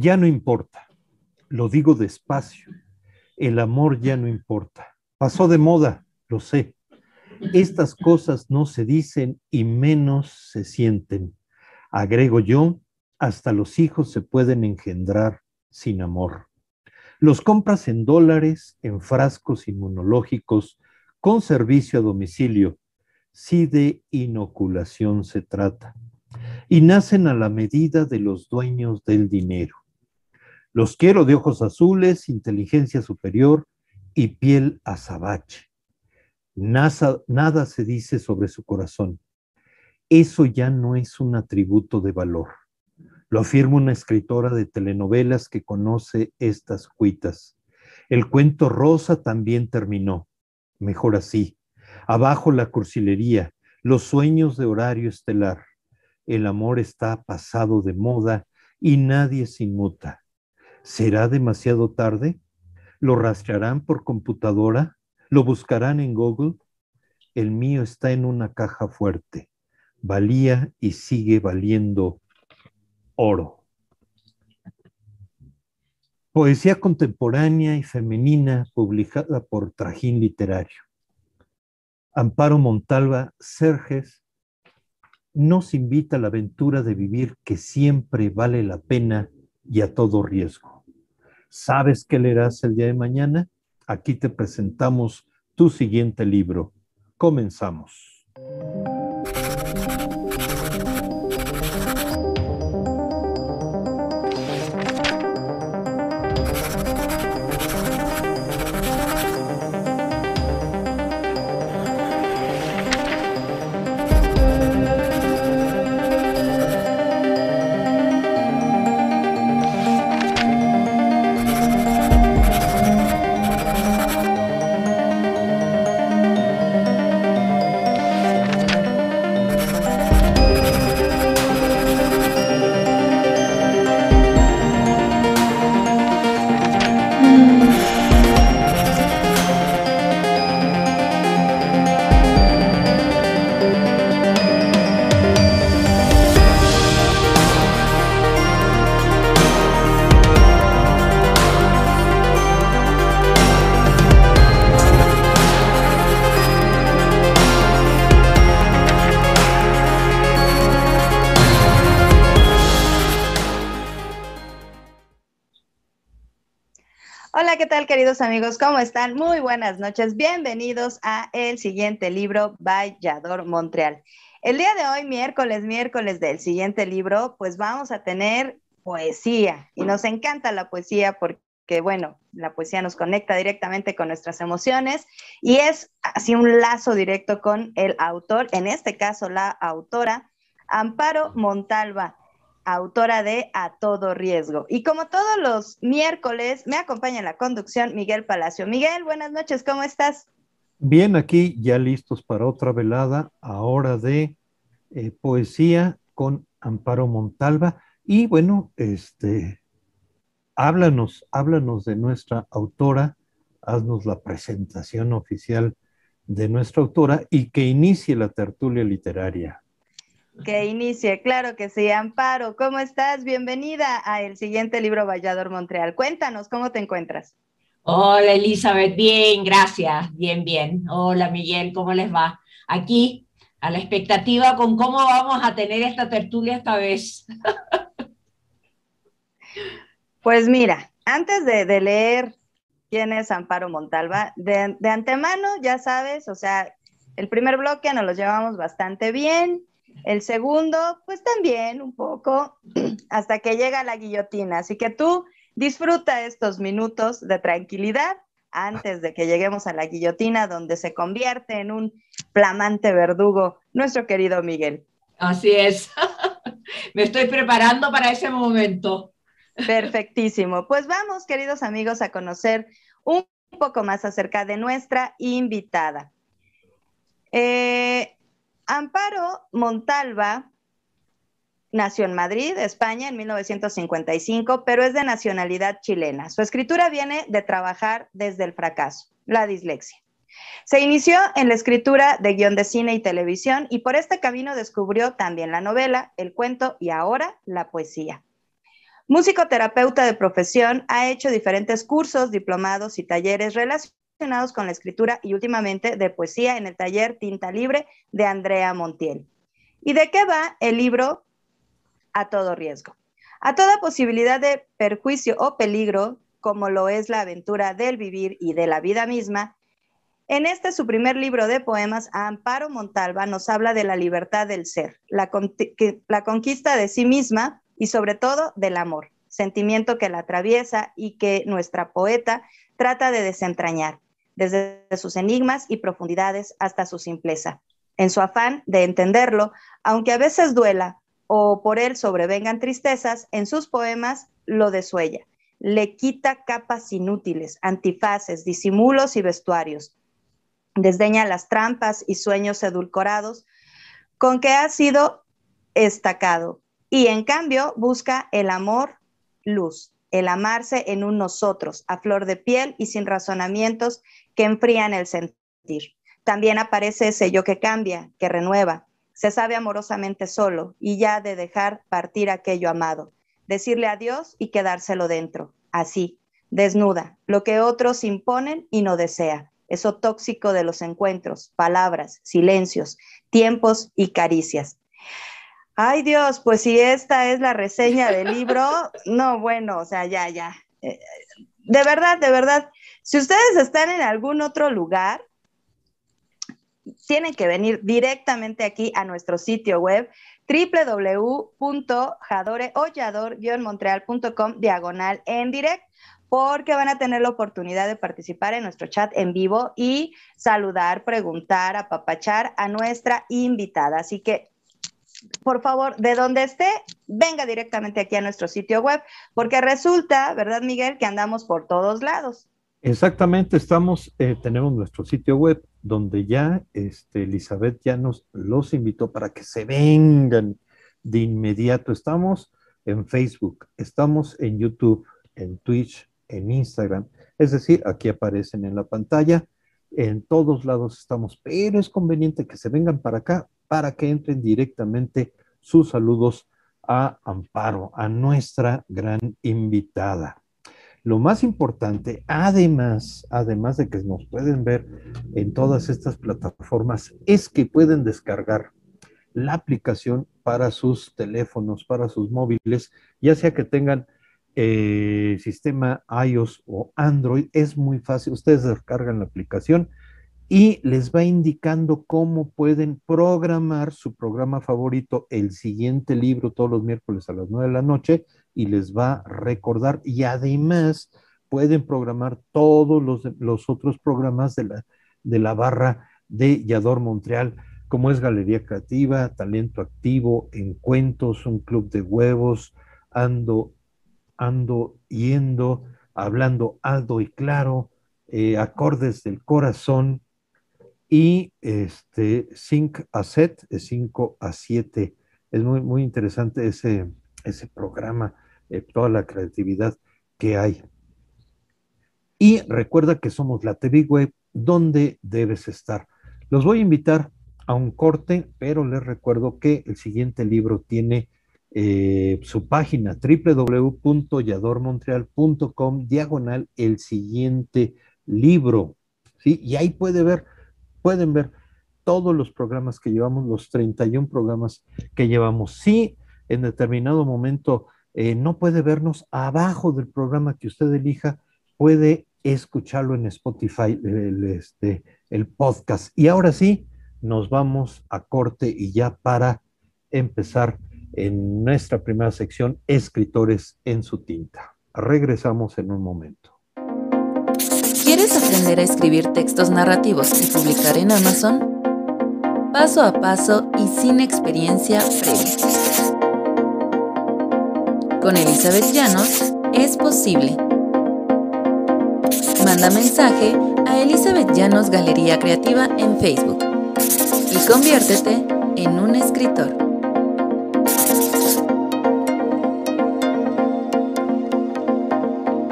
Ya no importa. Lo digo despacio. El amor ya no importa. Pasó de moda, lo sé. Estas cosas no se dicen y menos se sienten. Agrego yo, hasta los hijos se pueden engendrar sin amor. Los compras en dólares, en frascos inmunológicos, con servicio a domicilio, si de inoculación se trata. Y nacen a la medida de los dueños del dinero. Los quiero de ojos azules, inteligencia superior y piel azabache. Nada, nada se dice sobre su corazón. Eso ya no es un atributo de valor. Lo afirma una escritora de telenovelas que conoce estas cuitas. El cuento rosa también terminó. Mejor así. Abajo la cursilería, los sueños de horario estelar. El amor está pasado de moda y nadie se inmuta. ¿Será demasiado tarde? ¿Lo rastrearán por computadora? ¿Lo buscarán en Google? El mío está en una caja fuerte. Valía y sigue valiendo oro. Poesía contemporánea y femenina publicada por Trajín Literario. Amparo Montalva Serges nos invita a la aventura de vivir que siempre vale la pena y a todo riesgo. ¿Sabes qué leerás el día de mañana? Aquí te presentamos tu siguiente libro. Comenzamos. Amigos? ¿Cómo están? Muy buenas noches. Bienvenidos a el siguiente libro, Vallador Montreal. El día de hoy, miércoles, miércoles del siguiente libro, pues vamos a tener poesía y nos encanta la poesía porque, bueno, la poesía nos conecta directamente con nuestras emociones y es así un lazo directo con el autor, en este caso la autora, Amparo Montalva autora de A Todo Riesgo. Y como todos los miércoles, me acompaña en la conducción Miguel Palacio. Miguel, buenas noches, ¿cómo estás? Bien, aquí ya listos para otra velada, ahora de eh, poesía con Amparo Montalva. Y bueno, este, háblanos, háblanos de nuestra autora, haznos la presentación oficial de nuestra autora y que inicie la tertulia literaria. Que inicie, claro que sí. Amparo, ¿cómo estás? Bienvenida a el siguiente libro Vallador Montreal. Cuéntanos, ¿cómo te encuentras? Hola Elizabeth, bien, gracias, bien, bien. Hola Miguel, ¿cómo les va? Aquí, a la expectativa con cómo vamos a tener esta tertulia esta vez. Pues mira, antes de, leer quién es Amparo Montalva, de, de antemano, ya sabes, o sea, el primer bloque nos lo llevamos bastante bien, el segundo, pues también un poco, hasta que llega la guillotina. Así que tú disfruta estos minutos de tranquilidad antes de que lleguemos a la guillotina, donde se convierte en un flamante verdugo nuestro querido Miguel. Así es. me estoy preparando para ese momento. Perfectísimo. Pues vamos, queridos amigos, a conocer un poco más acerca de nuestra invitada. Eh, Amparo Montalva nació en Madrid, España, en 1955, pero es de nacionalidad chilena. Su escritura viene de trabajar desde el fracaso, la dislexia. Se inició en la escritura de guion de cine y televisión y por este camino descubrió también la novela, el cuento y ahora la poesía. Músico-terapeuta de profesión, ha hecho diferentes cursos, diplomados y talleres relacionados con la escritura y últimamente de poesía en el taller Tinta Libre de Andrea Montiel. ¿Y de qué va el libro A todo riesgo? A toda posibilidad de perjuicio o peligro, como lo es la aventura del vivir y de la vida misma, en este su primer libro de poemas, Amparo Montalva nos habla de la libertad del ser, la conquista de sí misma y sobre todo del amor, sentimiento que la atraviesa y que nuestra poeta trata de desentrañar, desde sus enigmas y profundidades hasta su simpleza. En su afán de entenderlo, aunque a veces duela o por él sobrevengan tristezas, en sus poemas lo desuella, le quita capas inútiles, antifaces, disimulos y vestuarios, desdeña las trampas y sueños edulcorados con que ha sido estacado, y en cambio busca el amor, luz, el amarse en un nosotros, a flor de piel y sin razonamientos que enfrían el sentir. También aparece ese yo que cambia, que renueva, se sabe amorosamente solo y ya de dejar partir aquello amado, decirle adiós y quedárselo dentro, así, desnuda, lo que otros imponen y no desea, eso tóxico de los encuentros, palabras, silencios, tiempos y caricias. Ay Dios, pues si esta es la reseña del libro, no, bueno, o sea, ya, ya. Eh, de verdad, de verdad, si ustedes están en algún otro lugar, tienen que venir directamente aquí a nuestro sitio web www.jadoreollador-montreal.com diagonal en direct porque van a tener la oportunidad de participar en nuestro chat en vivo y saludar, preguntar, apapachar a nuestra invitada. Así que por favor, de donde esté, venga directamente aquí a nuestro sitio web, porque resulta, ¿verdad, Miguel, que andamos por todos lados? Exactamente, estamos, eh, tenemos nuestro sitio web donde ya este, Elizabeth ya nos los invitó para que se vengan de inmediato. Estamos en Facebook, estamos en YouTube, en Twitch, en Instagram, es decir, aquí aparecen en la pantalla, en todos lados estamos, pero es conveniente que se vengan para acá para que entren directamente sus saludos a Amparo, a nuestra gran invitada. Lo más importante, además, además de que nos pueden ver en todas estas plataformas, es que pueden descargar la aplicación para sus teléfonos, para sus móviles, ya sea que tengan eh, sistema iOS o Android, es muy fácil. Ustedes descargan la aplicación y les va indicando cómo pueden programar su programa favorito, el siguiente libro todos los miércoles a las 9 de la noche y les va a recordar. Y además pueden programar todos los, los otros programas de la, de la barra de Yador Montreal, como es Galería Creativa, Talento Activo, Encuentros, un club de huevos, ando, ando yendo, hablando alto y claro, eh, acordes del corazón, y este Sync a Set, es 5 a 7. Es muy, muy interesante ese, ese programa, eh, toda la creatividad que hay. Y recuerda que somos la TV Web, donde debes estar. Los voy a invitar a un corte, pero les recuerdo que el siguiente libro tiene eh, su página www.yadormontreal.com diagonal el siguiente libro. ¿sí? Y ahí puede ver pueden ver todos los programas que llevamos, los 31 programas que llevamos. Si en determinado momento eh, no puede vernos abajo del programa que usted elija, puede escucharlo en Spotify, este, el podcast. Y ahora sí, nos vamos a corte y ya para empezar en nuestra primera sección, escritores en su tinta. Regresamos en un momento. ¿Quieres aprender a escribir textos narrativos y publicar en Amazon? Paso a paso y sin experiencia previa. Con Elizabeth Llanos es posible. Manda mensaje a Elizabeth Llanos Galería Creativa en Facebook y conviértete en un escritor.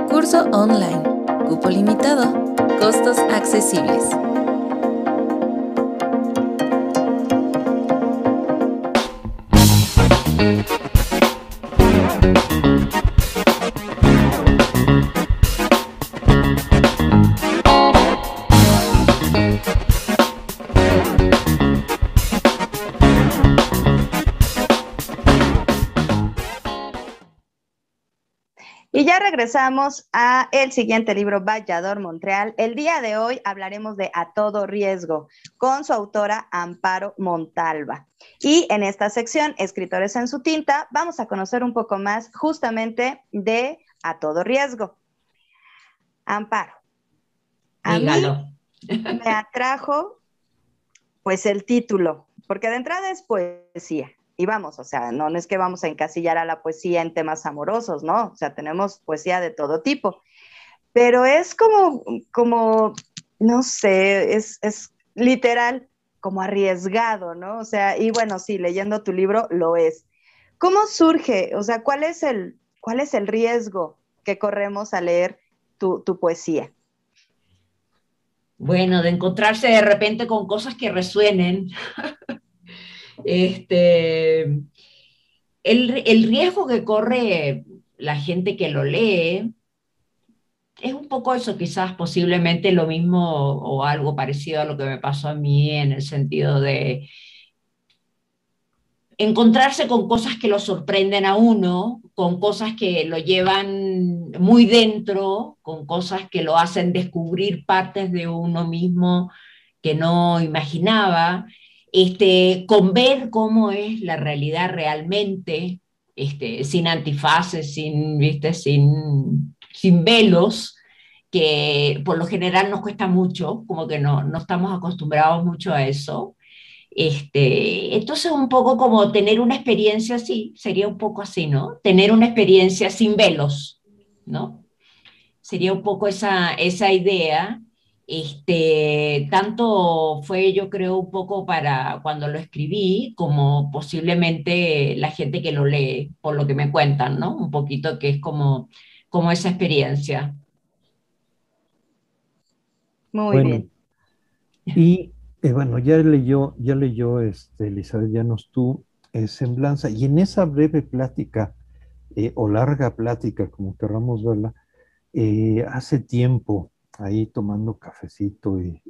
Curso online. Cupo limitado. Costos accesibles. Regresamos a el siguiente libro, Vallador Montreal. El día de hoy hablaremos de A Todo Riesgo con su autora Amparo Montalva. Y en esta sección, Escritores en su tinta, vamos a conocer un poco más justamente de A Todo Riesgo. Amparo. A mí me atrajo pues el título, porque de entrada es poesía. Y vamos, o sea, no, es que vamos a encasillar a la poesía en temas amorosos, ¿no? O sea, tenemos poesía de todo tipo. Pero es como, como no sé, es, es literal, como arriesgado, ¿no? O sea, y bueno, sí, leyendo tu libro lo es. ¿Cómo surge? O sea, ¿cuál es el, cuál es el riesgo que corremos a leer tu, tu poesía? Bueno, de encontrarse de repente con cosas que resuenen. este, el, el riesgo que corre la gente que lo lee es un poco eso, quizás posiblemente lo mismo o algo parecido a lo que me pasó a mí en el sentido de encontrarse con cosas que lo sorprenden a uno, con cosas que lo llevan muy dentro, con cosas que lo hacen descubrir partes de uno mismo que no imaginaba, este, con ver cómo es la realidad realmente, este, sin antifaces, sin, ¿viste? sin, sin velos, que por lo general nos cuesta mucho, como que no, no estamos acostumbrados mucho a eso. Este, entonces, un poco como tener una experiencia así, sería un poco así, ¿no? Tener una experiencia sin velos, ¿no? Sería un poco esa, esa idea. Este, tanto fue, yo creo, un poco para cuando lo escribí, como posiblemente la gente que lo lee, por lo que me cuentan, ¿no? Un poquito que es como, como esa experiencia. Muy Bueno, bien. Y eh, bueno, ya leyó, ya leyó este, Elizabeth Llanos tú eh, Semblanza, y en esa breve plática, eh, o larga plática, como querramos verla, eh, hace tiempo, ahí tomando cafecito y,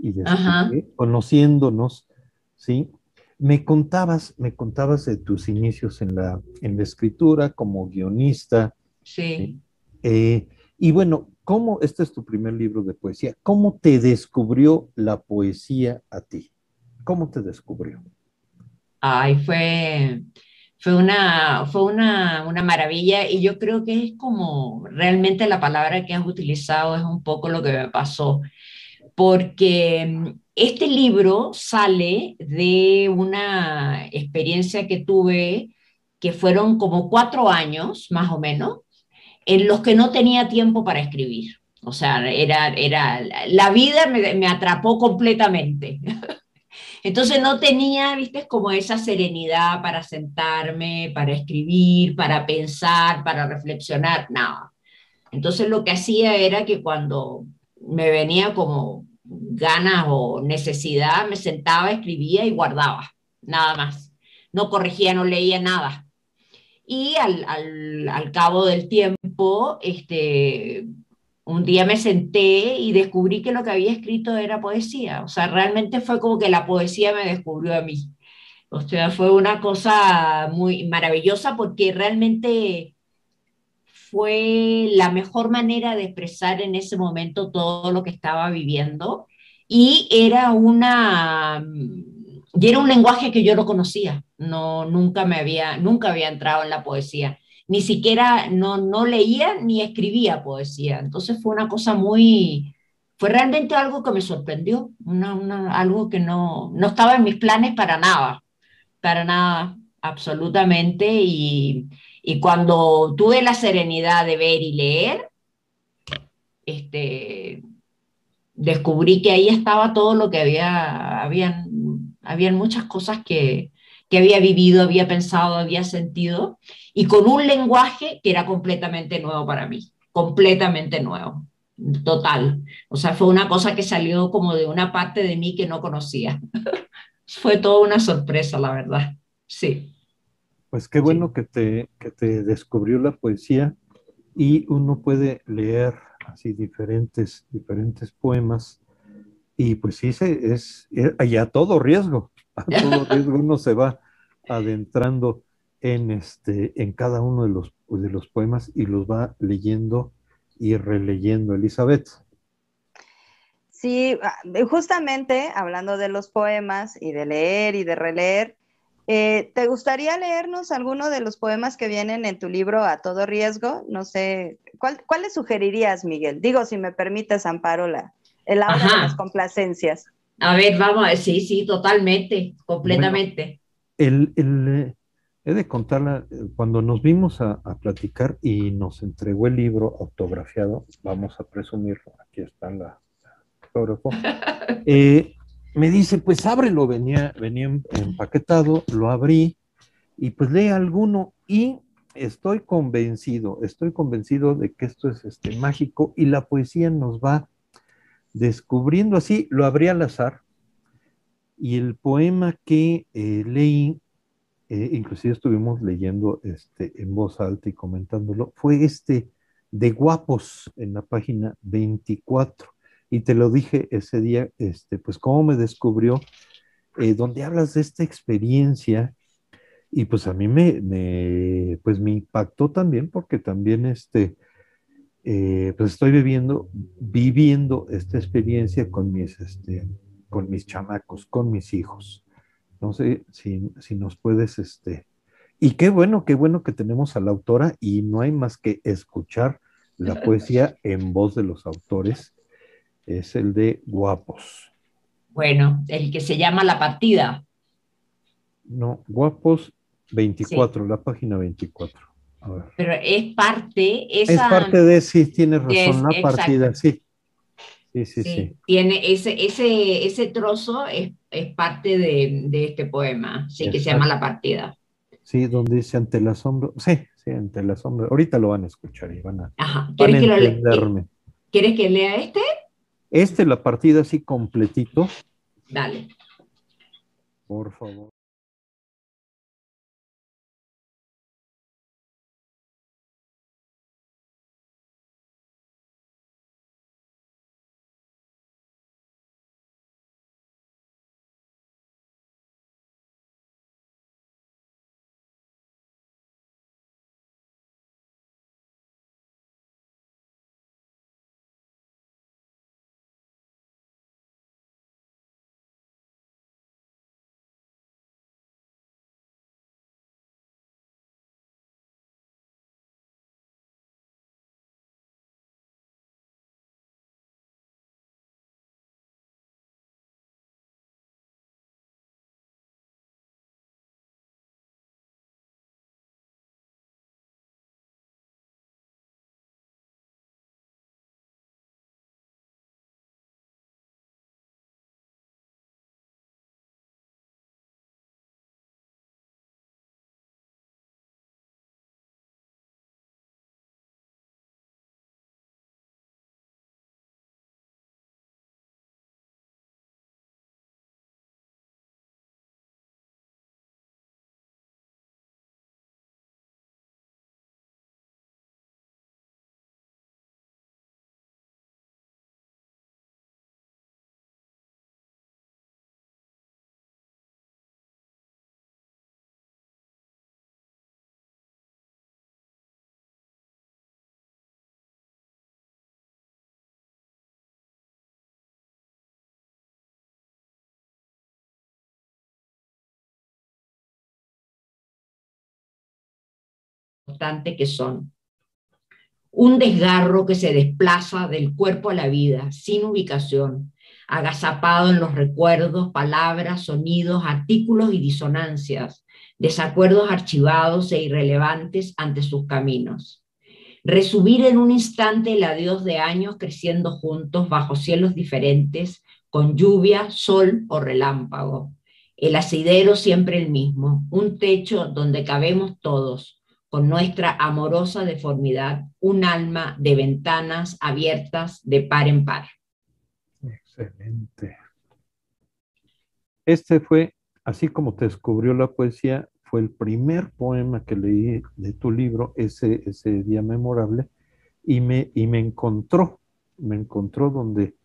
conociéndonos, ¿sí? Me contabas, me contabas de tus inicios en la, en la escritura como guionista, Sí. eh, y bueno, ¿cómo, este es tu primer libro de poesía, ¿cómo te descubrió la poesía a ti? ¿Cómo te descubrió? Ay, fue, fue una, fue una, una maravilla y yo creo que es como realmente la palabra que has utilizado es un poco lo que me pasó, porque mm, este libro sale de una experiencia que tuve que fueron como cuatro años, más o menos, en los que no tenía tiempo para escribir. O sea, era, era, la vida me, me atrapó completamente. Entonces no tenía, viste, como esa serenidad para sentarme, para escribir, para pensar, para reflexionar, nada. Entonces lo que hacía era que cuando me venía como ganas o necesidad, me sentaba, escribía y guardaba, nada más. No corregía, no leía nada. Y al, al, al cabo del tiempo, este, un día me senté y descubrí que lo que había escrito era poesía. O sea, realmente fue como que la poesía me descubrió a mí. O sea, fue una cosa muy maravillosa porque realmente fue la mejor manera de expresar en ese momento todo lo que estaba viviendo y era una y era un lenguaje que yo no conocía, no nunca me había nunca había entrado en la poesía ni siquiera no, no leía ni escribía poesía. Entonces fue una cosa muy, fue realmente algo que me sorprendió, una, una, algo que no, no estaba en mis planes para nada, para nada, absolutamente. Y, Y cuando tuve la serenidad de ver y leer, este, descubrí que ahí estaba todo lo que había, habían, habían muchas cosas que, que había vivido, había pensado, había sentido, y con un lenguaje que era completamente nuevo para mí, completamente nuevo, total. O sea, fue una cosa que salió como de una parte de mí que no conocía. fue toda una sorpresa, la verdad. Sí. Pues qué bueno que, te, que te descubrió la poesía y uno puede leer así diferentes, diferentes poemas y pues sí, se, es, a todo riesgo, a todo riesgo uno se va adentrando en, este, en cada uno de los, de los poemas y los va leyendo y releyendo, Elizabeth. Sí, ah, justamente hablando de los poemas y de leer y de releer, eh, ¿te gustaría leernos alguno de los poemas que vienen en tu libro A Todo Riesgo? No sé, ¿cuál, le sugerirías, Miguel? Digo, si me permites, Amparo, la, el de las complacencias. A ver, vamos, sí, sí, totalmente, completamente. el, el, he de contarla, cuando nos vimos a, platicar y nos entregó el libro autografiado, vamos a presumirlo, aquí está la, autógrafo, eh, me dice, pues ábrelo, venía, venía empaquetado, lo abrí y pues lee alguno y estoy convencido, estoy convencido de que esto es este, mágico y la poesía nos va descubriendo así, lo abrí al azar y el poema que eh, leí, eh, inclusive estuvimos leyendo este, en voz alta y comentándolo, fue este de Guapos en la página 24. Y te lo dije ese día, este, pues cómo me descubrió, eh, donde hablas de esta experiencia y pues a mí me, me, pues me impactó también porque también este, eh, pues estoy viviendo, viviendo esta experiencia con mis, este, con mis chamacos, con mis hijos. No sé si, si nos puedes, este, y qué bueno, qué bueno que tenemos a la autora y no hay más que escuchar la poesía en voz de los autores. Es el de Guapos. Bueno, el que se llama La Partida. No, Guapos 24, la página 24. Pero es parte, esa, Es parte de, sí, tienes razón, la partida, sí. Sí, sí, sí. Tiene ese, ese, ese trozo es, es parte de, de, este poema, sí, que se llama La partida. Sí, donde dice ante la sombra, sí, sí, ante la sombra. Ahorita lo van a escuchar y van a, Ajá. ¿Quieres, que entenderme. ¿Quieres que lea este? Este, la partida así completito. Dale. Por favor. Que son. Un desgarro que se desplaza del cuerpo a la vida, sin ubicación, agazapado en los recuerdos, palabras, sonidos, artículos y disonancias, desacuerdos archivados e irrelevantes ante sus caminos. Resumir en un instante el adiós de años creciendo juntos bajo cielos diferentes, con lluvia, sol o relámpago. El asidero siempre el mismo, un techo donde cabemos todos, con nuestra amorosa deformidad, un alma de ventanas abiertas de par en par. Excelente. Este fue, así como te descubrió la poesía, fue el primer poema que leí de tu libro ese, ese día memorable y me, y me encontró, me encontró donde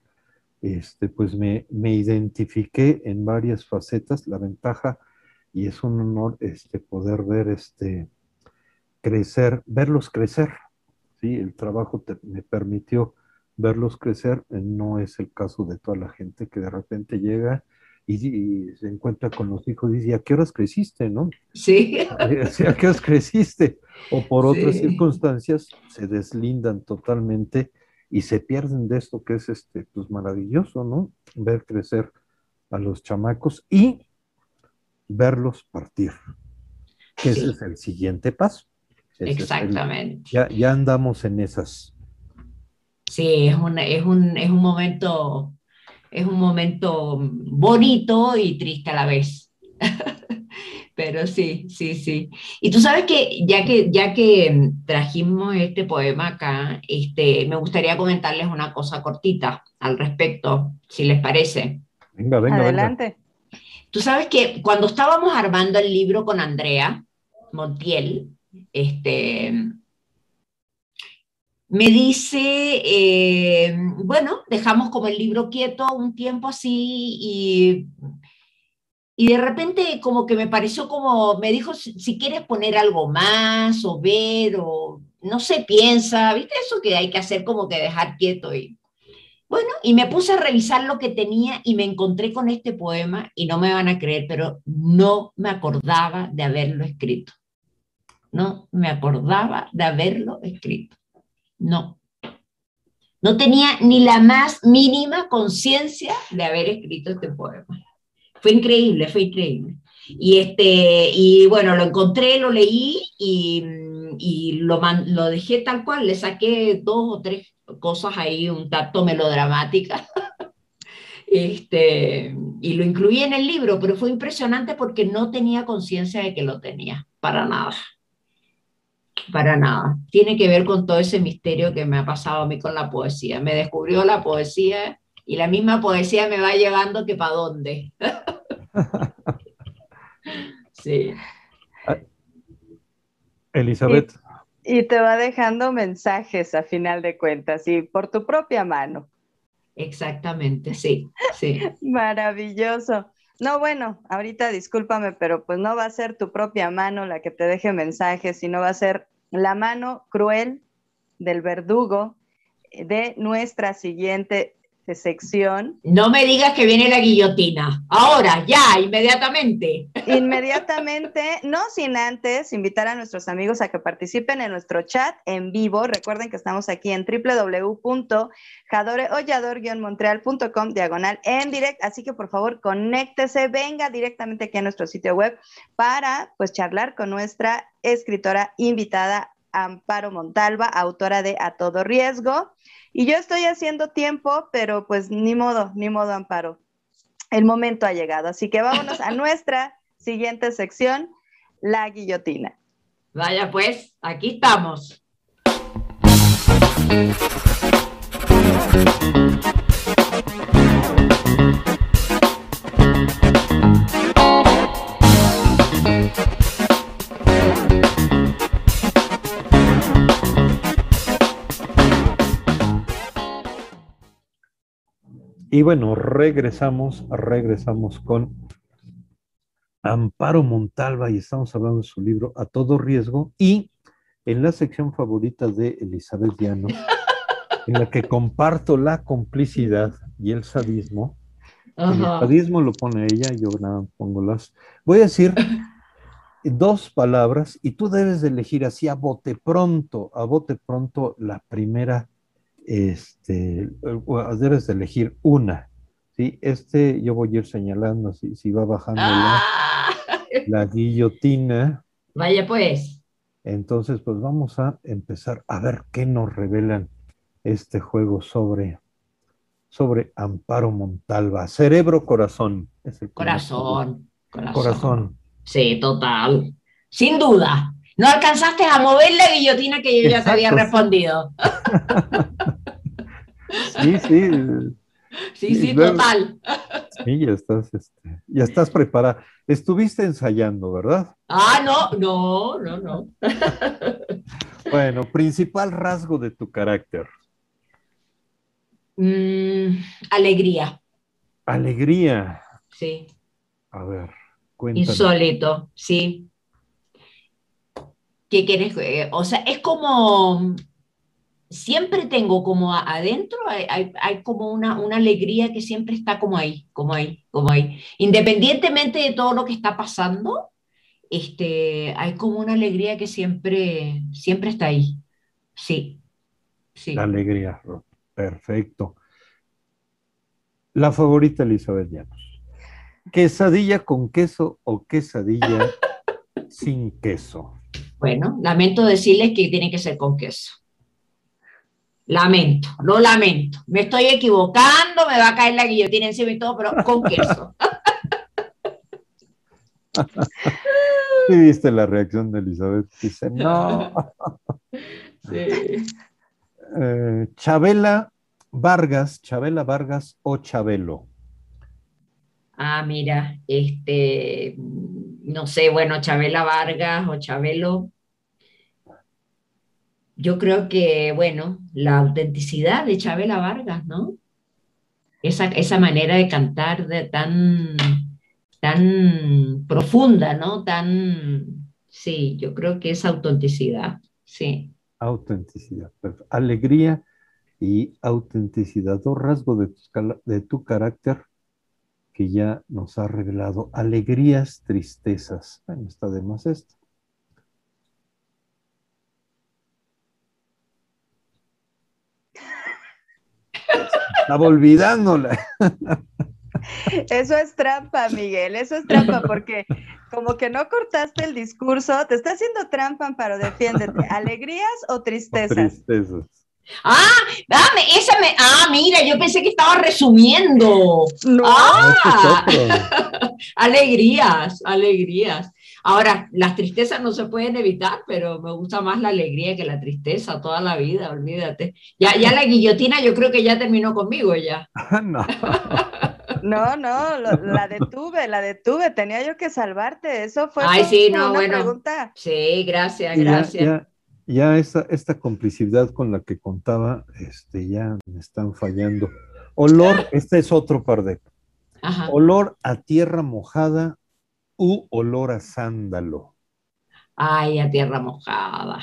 este, pues me, me identifiqué en varias facetas, la ventaja, y es un honor este, poder ver este, crecer, verlos crecer. ¿sí? El trabajo me permitió verlos crecer, no es el caso de toda la gente que de repente llega y, se encuentra con los hijos y dice, ¿a qué horas creciste, no? Sí. ¿A qué horas creciste? O por otras circunstancias se deslindan totalmente y se pierden de esto que es este, pues maravilloso, ¿no? Ver crecer a los chamacos y verlos partir. Que ese es el siguiente paso. Exactamente. ya, ya andamos en esas. Sí, es un, es un, es un momento es un momento bonito y triste a la vez. Pero sí, sí, sí. Y tú sabes que ya que, ya que trajimos este poema acá, este, me gustaría comentarles una cosa cortita al respecto, si les parece. Venga, venga. Adelante. Tú sabes que cuando estábamos armando el libro con Andrea Montiel, este, me dice, eh, bueno, dejamos como el libro quieto un tiempo así y, y de repente como que me pareció como, me dijo, si, quieres poner algo más o ver o no sé, piensa, ¿viste eso que hay que hacer como que dejar quieto? Y, bueno, y me puse a revisar lo que tenía y me encontré con este poema y no me van a creer, pero no me acordaba de haberlo escrito. No me acordaba de haberlo escrito. No. No tenía ni la más mínima conciencia de haber escrito este poema. Fue increíble, fue increíble. Y, este, y bueno, lo encontré, lo leí y, y lo, lo dejé tal cual. Le saqué dos o tres cosas ahí, un tacto melodramática. Este, y lo incluí en el libro, pero fue impresionante porque no tenía conciencia de que lo tenía, para nada para nada. Tiene que ver con todo ese misterio que me ha pasado a mí con la poesía. Me descubrió la poesía y la misma poesía me va llevando que para dónde. sí. Elizabeth. Y, y, te va dejando mensajes a final de cuentas y por tu propia mano. Exactamente, sí, sí. Maravilloso. No, bueno, ahorita discúlpame, pero pues no va a ser tu propia mano la que te deje mensajes, sino va a ser la mano cruel del verdugo de nuestra siguiente sección. No me digas que viene la guillotina. Ahora, ya, inmediatamente. Inmediatamente, no sin antes invitar a nuestros amigos a que participen en nuestro chat en vivo. Recuerden que estamos aquí en www.jadoreollador-montreal.com diagonal en direct. Así que por favor, conéctese, venga directamente aquí a nuestro sitio web para pues charlar con nuestra escritora invitada Amparo Montalva, autora de A Todo Riesgo. Y yo estoy haciendo tiempo, pero pues ni modo, ni modo, Amparo. El momento ha llegado. Así que vámonos a nuestra siguiente sección, la guillotina. Vaya pues, aquí estamos. Y bueno, regresamos, regresamos con Amparo Montalva y estamos hablando de su libro A todo riesgo y en la sección favorita de Elizabeth Diano, en la que comparto la complicidad y el sadismo. El sadismo lo pone ella, yo nada pongo las. Voy a decir dos palabras y tú debes de elegir así a bote pronto, a bote pronto la primera este, debes elegir una. Sí, este yo voy a ir señalando si, si va bajando la, ¡Ah! la guillotina. Vaya pues. Entonces, pues vamos a empezar a ver qué nos revelan este juego sobre, sobre Amparo Montalva. Cerebro, corazón. Es el Corazón, corazón. Corazón. Sí, total. Sin duda. No alcanzaste a mover la guillotina que yo ya te había respondido. Sí, sí, Sí, sí, luego- total. sí, ya estás, este, ya estás preparada. Estuviste ensayando, ¿verdad? Ah, no, no, no, no. Bueno, principal rasgo de tu carácter. Mm, alegría, Alegría. sí. A ver, cuéntame. Insólito, sí. ¿Qué quieres? Eh, o sea, es como, siempre tengo como adentro, hay, hay- hay como una, una alegría que siempre está como ahí, como ahí, como ahí. Independientemente de todo lo que está pasando, este, hay como una alegría que siempre, siempre está ahí. Sí, sí. Alegría. Perfecto. La favorita, Elizabeth Llanos. ¿Quesadilla con queso o quesadilla sin queso? Bueno, lamento decirles que tiene que ser con queso. Lamento, lo lamento. Me estoy equivocando, me va a caer la guillotina encima y todo, pero con queso. ¿Sí viste la reacción de Elizabeth? Dice, no. Sí. Eh, Chabela Vargas, Chabela Vargas o Chabelo. Ah, mira, este, no sé, bueno, Chabela Vargas o Chabelo. Yo creo que, bueno, la autenticidad de Chabela Vargas, ¿no? Esa, esa manera de cantar de tan, tan profunda, ¿no? Tan, sí, yo creo que es autenticidad, sí. Autenticidad. Alegría y autenticidad. Dos rasgos de tu, de tu carácter que ya nos ha revelado. Alegrías, tristezas. Bueno, está de más esto. Estaba olvidándola. Eso es trampa, Miguel, eso es trampa porque como que no cortaste el discurso, te está haciendo trampa, Amparo, defiéndete. ¿Alegrías o tristezas? Tristezas. Ah, dame, esa me, ah, mira, yo pensé que estaba resumiendo. No. Ah, Ese es otro. alegrías, alegrías. Ahora, las tristezas no se pueden evitar, pero me gusta más la alegría que la tristeza toda la vida, olvídate. Ya, ya la guillotina yo creo que ya terminó conmigo ya. no. No, no, lo- la detuve, la detuve, tenía yo que salvarte, eso fue Ay, sí, no, una bueno. pregunta. Sí, gracias, ya, gracias. ya, ya esta, esta complicidad con la que contaba, este, ya me están fallando. Olor, este es otro par de. Ajá. Olor a tierra mojada u olor a sándalo. Ay, a tierra mojada.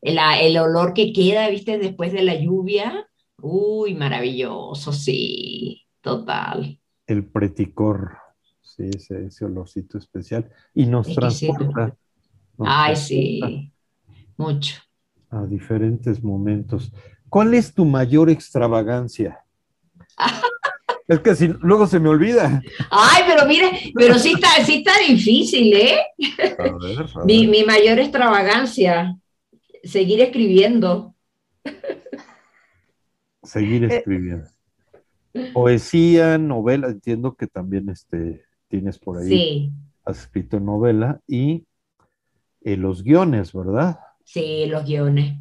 El, el olor que queda, viste, después de la lluvia. Uy, maravilloso, sí, total. El preticor, sí, ese, ese olorcito especial. Y nos transporta. nos Ay, transporta sí, mucho. A diferentes momentos. ¿Cuál es tu mayor extravagancia? Es que si luego se me olvida. Ay, pero mire, pero sí está, sí está difícil, ¿eh? A ver, a Mi, ver. mi mayor extravagancia, seguir escribiendo. Seguir Eh, escribiendo. Poesía, novela, entiendo que también este, tienes por ahí, Sí, has escrito novela y eh, los guiones, ¿verdad? Sí, los guiones.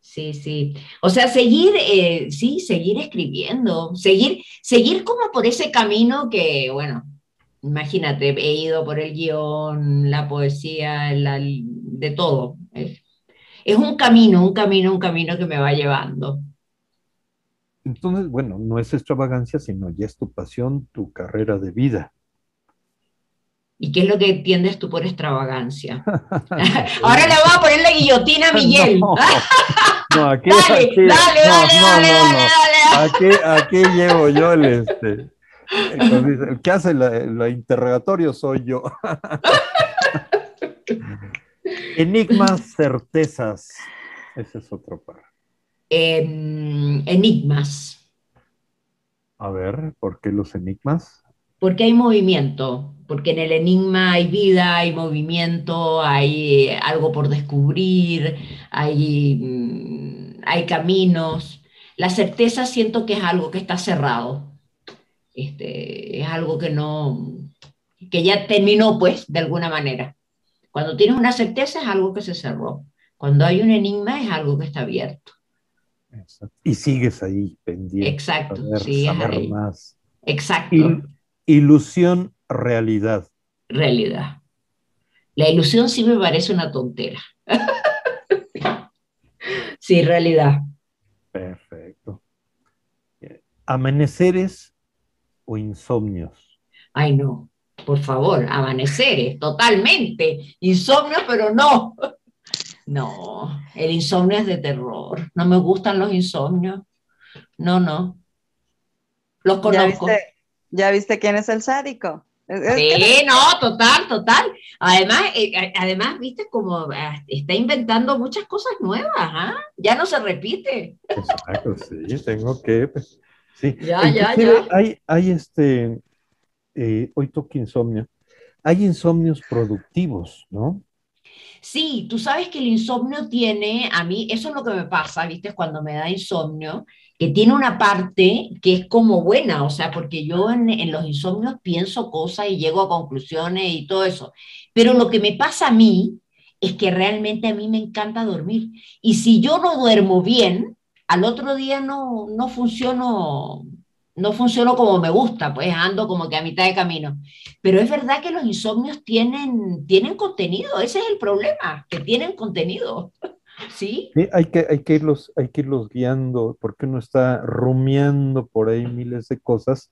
Sí, sí. O sea, seguir, eh, sí, seguir escribiendo, seguir, seguir como por ese camino que, bueno, imagínate, he ido por el guion, la poesía, la- de todo. Es, es un camino, un camino, un camino que me va llevando. Entonces, bueno, no es extravagancia, sino ya es tu pasión, tu carrera de vida. ¿Y qué es lo que entiendes tú por extravagancia? Ahora le voy a poner la guillotina a Miguel. No, no, aquí, Dale, aquí- dale, no, dale, no, dale. Aquí, aquí llevo yo el este. El, el que hace la interrogatorio soy yo. Enigmas, certezas. Ese es otro par. Em, enigmas. A ver, ¿por qué los enigmas? Porque hay movimiento, porque en el enigma hay vida, hay movimiento, hay eh, algo por descubrir, hay, mm, hay caminos. La certeza siento que es algo que está cerrado. Este, es algo que no, que ya terminó, pues, de alguna manera. Cuando tienes una certeza es algo que se cerró. Cuando hay un enigma es algo que está abierto. Y sigues ahí pendiente. Exacto, saber- sigues saber ahí. más. Exacto. Ilusión, realidad. realidad. La ilusión sí me parece una tontera. sí, realidad. Perfecto. Amaneceres o insomnios. Ay, no, por favor, amaneceres, totalmente. Insomnio, pero no. No, el insomnio es de terror. No me gustan los insomnios. No, no. Los ¿Ya conozco. viste, ¿Ya viste quién es el sádico? Sí, no, total, total. Además, eh, eh, además, viste como ah, está inventando muchas cosas nuevas, ¿ah? Ya no se repite. Exacto, sí, tengo que. pues, Sí. Ya, ya, ya. Hay, hay este. eh, hoy toca insomnio. Hay insomnios productivos, ¿no? Sí, tú sabes que el insomnio tiene, a mí, eso es lo que me pasa, ¿viste? Cuando me da insomnio, que tiene una parte que es como buena, o sea, porque yo en, los insomnios pienso cosas y llego a conclusiones y todo eso. Pero lo que me pasa a mí es que realmente a mí me encanta dormir. Y si yo no duermo bien, al otro día no, no funciono, no funciono como me gusta, pues ando como que a mitad de camino. Pero es verdad que los insomnios tienen, tienen contenido, ese es el problema, que tienen contenido. ¿Sí? Sí, hay que, hay que irlos, hay que irlos guiando, porque uno está rumiando por ahí miles de cosas.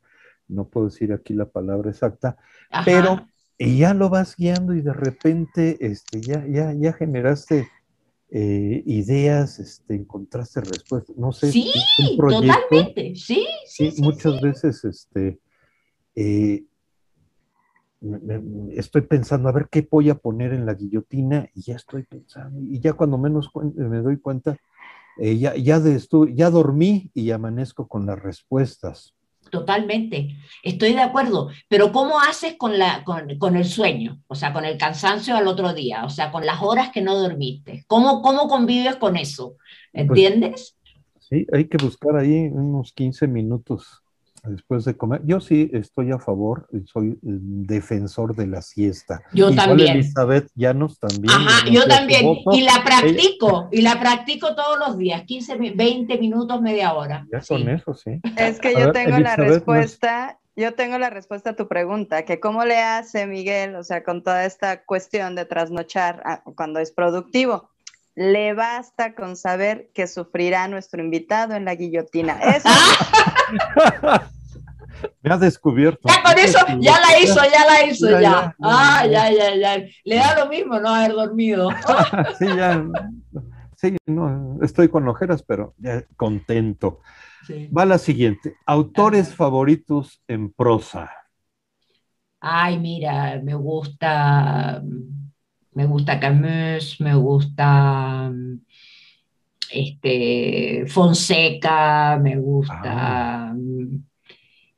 No puedo decir aquí la palabra exacta, Ajá. pero y ya lo vas guiando y de repente este, ya, ya, ya generaste eh, ideas, este, encontraste respuestas. No sé, Sí, es un proyecto. totalmente, sí, sí, Sí, muchas sí. veces este, eh, estoy pensando a ver qué voy a poner en la guillotina y ya estoy pensando y ya cuando menos cuen- me doy cuenta, eh, ya, ya, de ya dormí y amanezco con las respuestas. Totalmente, estoy de acuerdo, pero ¿cómo haces con, la, con, con el sueño? O sea, con el cansancio al otro día, o sea, con las horas que no dormiste. ¿Cómo, cómo convives con eso? ¿Entiendes? Sí, hay que buscar ahí unos 15 minutos después de comer. Yo sí estoy a favor, soy eh, defensor de la siesta. Yo Igual también. Elizabeth Llanos también. Ajá, yo también. Y la practico, y la practico todos los días, 15, mi- 20 minutos, media hora. Ya Sí. con eso, sí. Es que A yo ver, tengo la Elizabeth, no es- respuesta, yo tengo la respuesta a tu pregunta, que cómo le hace Miguel, o sea, con toda esta cuestión de trasnochar ah, cuando es productivo. Le basta con saber que sufrirá nuestro invitado en la guillotina. Eso Me ha descubierto. Ya con eso, ya la hizo, ya la hizo, Ya, ya. ya, Ah, ya, ya, ya, ya. Le da lo mismo no haber dormido. Sí, ya. Sí, no, estoy con ojeras, pero ya contento. Sí. Va la siguiente. Autores favoritos en prosa. Ay, mira, me gusta, me gusta Camus, me gusta este, Fonseca, me gusta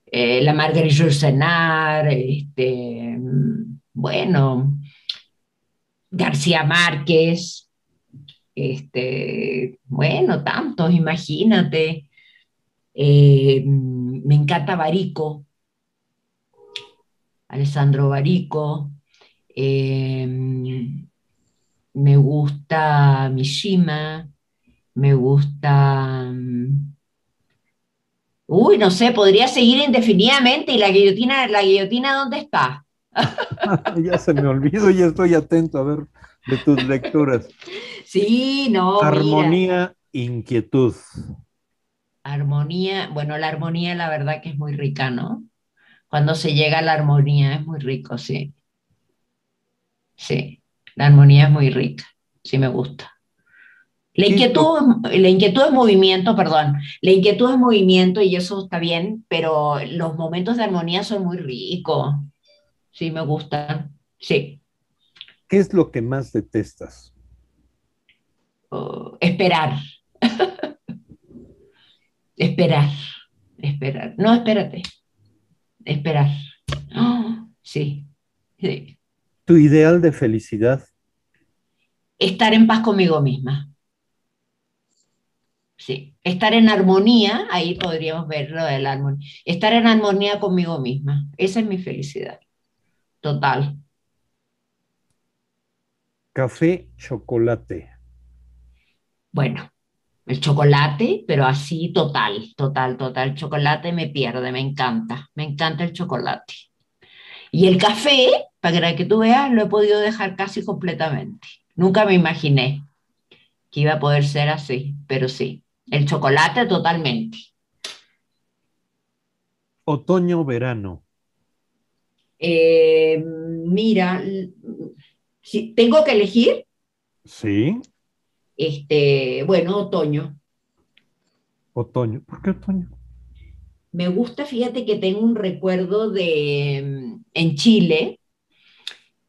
eh, la Marguerite Yourcenar, este, bueno, García Márquez, este, bueno, tantos, imagínate. Eh, me encanta Barico, Alessandro Barico. Eh, me gusta Mishima, me gusta... mm, Uy, no sé, podría seguir indefinidamente. ¿Y la guillotina, la guillotina dónde está? ya se me olvidó y estoy atento a ver de tus lecturas. Sí, no. mira. Armonía, inquietud. Armonía, bueno, la armonía la verdad que es muy rica, ¿no? Cuando se llega a la armonía es muy rico, sí. Sí, la armonía es muy rica, sí me gusta. La inquietud, la inquietud es movimiento, perdón, la inquietud es movimiento y eso está bien, pero los momentos de armonía son muy ricos, sí me gustan, sí. ¿Qué es lo que más detestas? Oh, esperar. esperar. Esperar. No, espérate. Esperar. Sí, sí. Tu ideal de felicidad. Estar en paz conmigo misma. Sí, estar en armonía, ahí podríamos ver lo de la armonía. Estar en armonía conmigo misma. Esa es mi felicidad. Total. Café, chocolate. Bueno, el chocolate, pero así total, total, total. El chocolate me pierde, me encanta, me encanta el chocolate. Y el café, para que tú veas, lo he podido dejar casi completamente. Nunca me imaginé que iba a poder ser así, pero sí, el chocolate totalmente. Otoño, verano. Eh, mira, si tengo que elegir. Sí. Este, bueno, otoño. Otoño. ¿Por qué otoño? Me gusta, fíjate que tengo un recuerdo de en Chile,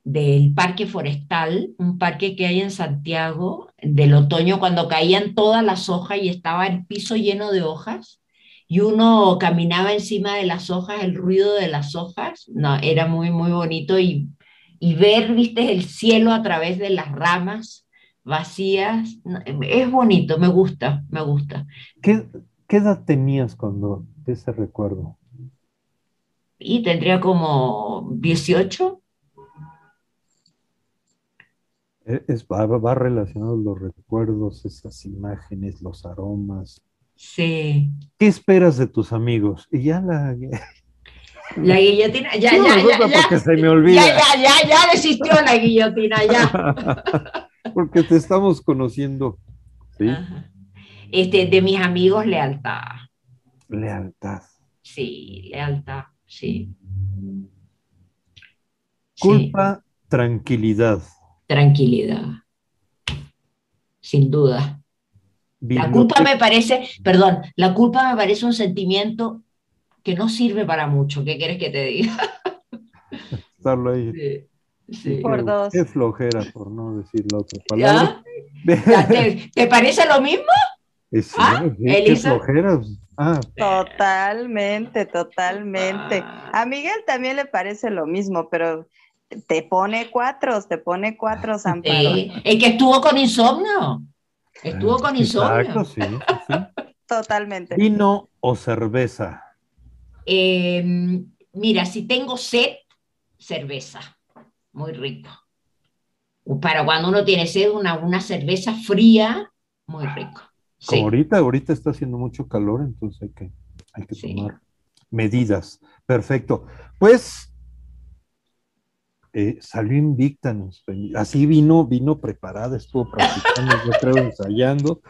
del parque forestal, un parque que hay en Santiago, del otoño, cuando caían todas las hojas y estaba el piso lleno de hojas, y uno caminaba encima de las hojas, el ruido de las hojas, no, era muy, muy bonito, y, y ver, viste, el cielo a través de las ramas vacías, es bonito, me gusta, me gusta. ¿Qué, qué edad tenías cuando ese recuerdo? Y tendría como 18. E, es, va, va relacionado los recuerdos, esas imágenes, los aromas. Sí. ¿Qué esperas de tus amigos? Y ya la... La guillotina, ya, ya, ya, ya, porque se me olvida. Ya, ya, ya, ya desistió la guillotina, ya. porque te estamos conociendo. ¿sí? Este, de mis amigos, lealtad. Lealtad. Sí, lealtad, sí. Culpa, sí. tranquilidad. Tranquilidad. Sin duda. La culpa me parece, perdón, la culpa me parece un sentimiento que no sirve para mucho. ¿Qué quieres que te diga? Estarlo ahí. Sí. Sí. Por dos. Qué flojera, por no decir la otra palabra. ¿Te, ¿Te, parece lo mismo? Sí, ¿Ah? sí, qué Elisa? flojera. Ah, Totalmente, totalmente. Ah. A Miguel también le parece lo mismo, pero te pone cuatros, te pone cuatros, Amparo. Sí. El que estuvo con insomnio. Estuvo con insomnio. exacto, sí, sí, sí. Totalmente. Vino o cerveza. Eh, mira, si tengo sed, cerveza. Muy rico. Para cuando uno tiene sed, una, una cerveza fría, muy rico. Como ahorita, ahorita está haciendo mucho calor, entonces hay que, hay que Sí. tomar medidas. Perfecto. Pues eh, salió invicta, nos- así vino, vino preparada, estuvo practicando, yo creo, ensayando.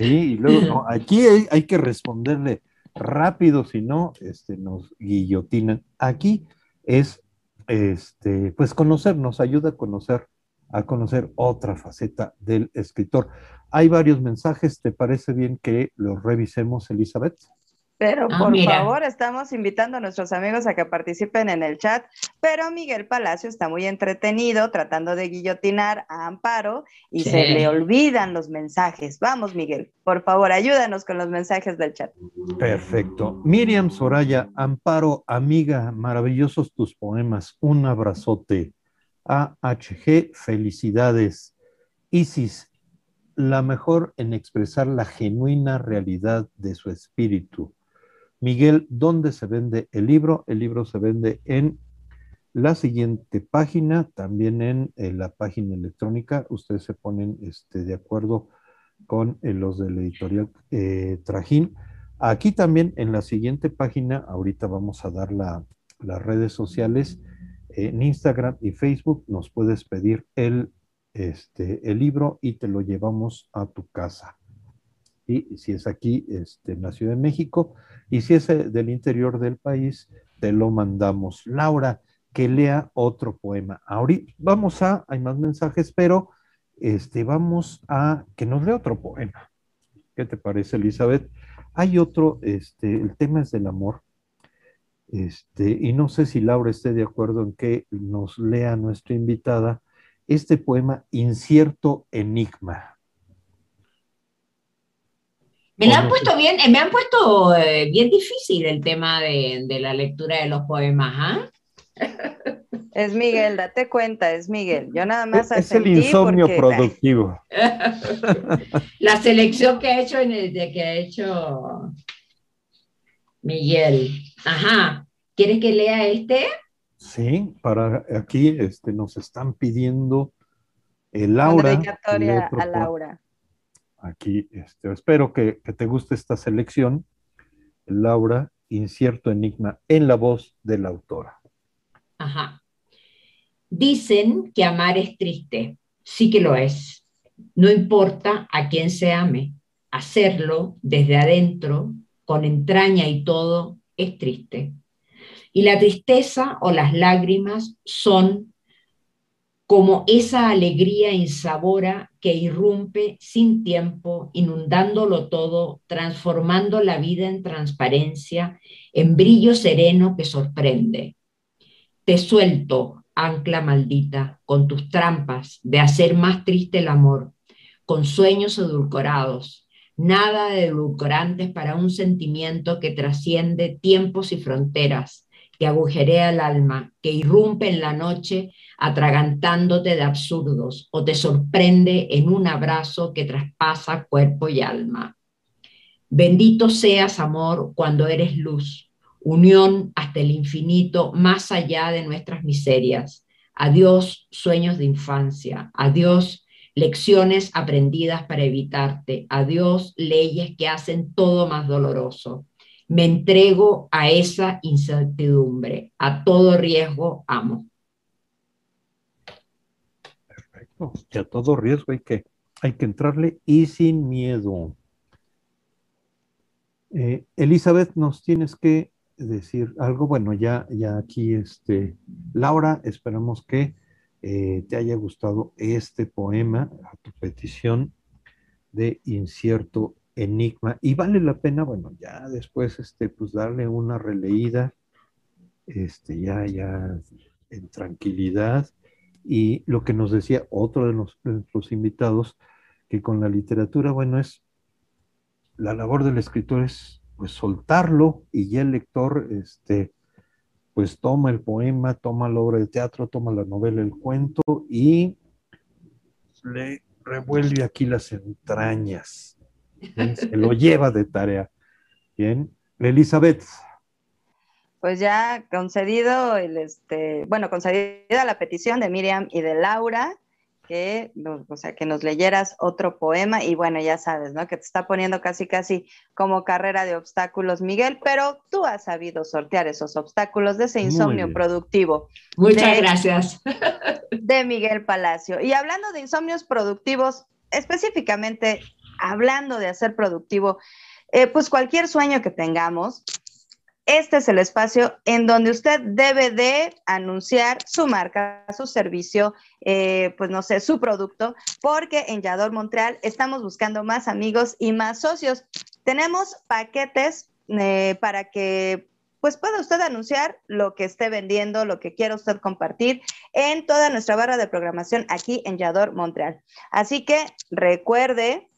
Y luego, aquí hay, hay que responderle rápido, si no, este, nos guillotinan. Aquí es, este, pues conocer, nos ayuda a conocer, a conocer otra faceta del escritor. Hay varios mensajes, ¿te parece bien que los revisemos, Elizabeth? Pero Ah, por mira. favor, estamos invitando a nuestros amigos a que participen en el chat. Pero Miguel Palacio está muy entretenido tratando de guillotinar a Amparo y Sí. se le olvidan los mensajes. Vamos, Miguel, por favor, ayúdanos con los mensajes del chat. Perfecto. Miriam Soraya, Amparo, amiga, maravillosos tus poemas. Un abrazote. AHG, felicidades. Isis, la mejor en expresar la genuina realidad de su espíritu. Miguel, ¿dónde se vende el libro? El libro se vende en la siguiente página, también en, en la página electrónica. Ustedes se ponen este, de acuerdo con eh, los del editorial eh, Trajín. Aquí también en la siguiente página, ahorita vamos a dar la- las redes sociales, en Instagram y Facebook nos puedes pedir el, este, el libro y te lo llevamos a tu casa. Y si es aquí este, en la Ciudad de México y si es eh, del interior del país, te lo mandamos. Laura, que lea otro poema. Ahorita vamos a, hay más mensajes, pero este, vamos a que nos lea otro poema. ¿Qué te parece, Elizabeth? Hay otro, este, el tema es del amor. Este, y no sé si Laura esté de acuerdo en que nos lea nuestra invitada este poema Incierto Enigma. Me la han puesto bien, eh, me han puesto eh, bien difícil el tema de, de la lectura de los poemas, ¿ah? Es Miguel, date cuenta, es Miguel. Yo nada más Es, es el insomnio porque- productivo. La selección que ha hecho, en el, de que ha hecho Miguel. Ajá. ¿Quieres que lea este? Sí, para aquí este, nos están pidiendo el Laura. dedicatoria a. Laura. Aquí, este, espero que, que te guste esta selección. Laura, incierto enigma en la voz de la autora. Ajá. Dicen que amar es triste. Sí que lo es. No importa a quién se ame. Hacerlo desde adentro, con entraña y todo, es triste. Y la tristeza o las lágrimas son como esa alegría insabora que irrumpe sin tiempo, inundándolo todo, transformando la vida en transparencia, en brillo sereno que sorprende. Te suelto, ancla maldita, con tus trampas de hacer más triste el amor, con sueños edulcorados, nada de edulcorantes para un sentimiento que trasciende tiempos y fronteras, que agujerea el alma, que irrumpe en la noche atragantándote de absurdos o te sorprende en un abrazo que traspasa cuerpo y alma. Bendito seas, amor, cuando eres luz, unión hasta el infinito, más allá de nuestras miserias. Adiós, sueños de infancia. Adiós, lecciones aprendidas para evitarte. Adiós, leyes que hacen todo más doloroso. Me entrego a esa incertidumbre. A todo riesgo amo. Perfecto. Y a todo riesgo hay que, hay que entrarle y sin miedo. Eh, Elizabeth, nos tienes que decir algo. Bueno, ya, ya aquí, este, Laura, esperamos que eh, te haya gustado este poema a tu petición de incierto enigma. Y vale la pena, bueno, ya después, este, pues darle una releída, este, ya, ya en tranquilidad. Y lo que nos decía otro de los- nuestros invitados, que con la literatura, bueno, es la labor del escritor es pues soltarlo y ya el lector, este, pues toma el poema, toma la obra de teatro, toma la novela, el cuento y le revuelve aquí las entrañas. Bien, Se lo lleva de tarea. Bien, Elizabeth. Pues ya concedido el este, bueno, concedida la petición de Miriam y de Laura, que, nos- o sea, que nos leyeras otro poema, y bueno, ya sabes, ¿no? Que te está poniendo casi, casi como carrera de obstáculos, Miguel, pero tú has sabido sortear esos obstáculos de ese insomnio productivo Muchas De- gracias. de Miguel Palacio. Y hablando de insomnios productivos, específicamente hablando de hacer productivo, eh, pues cualquier sueño que tengamos, este es el espacio en donde usted debe de anunciar su marca, su servicio, eh, pues no sé, su producto, porque en Yador Montreal estamos buscando más amigos y más socios. Tenemos paquetes eh, para que pues pueda usted anunciar lo que esté vendiendo, lo que quiera usted compartir en toda nuestra barra de programación aquí en Yador Montreal. Así que recuerde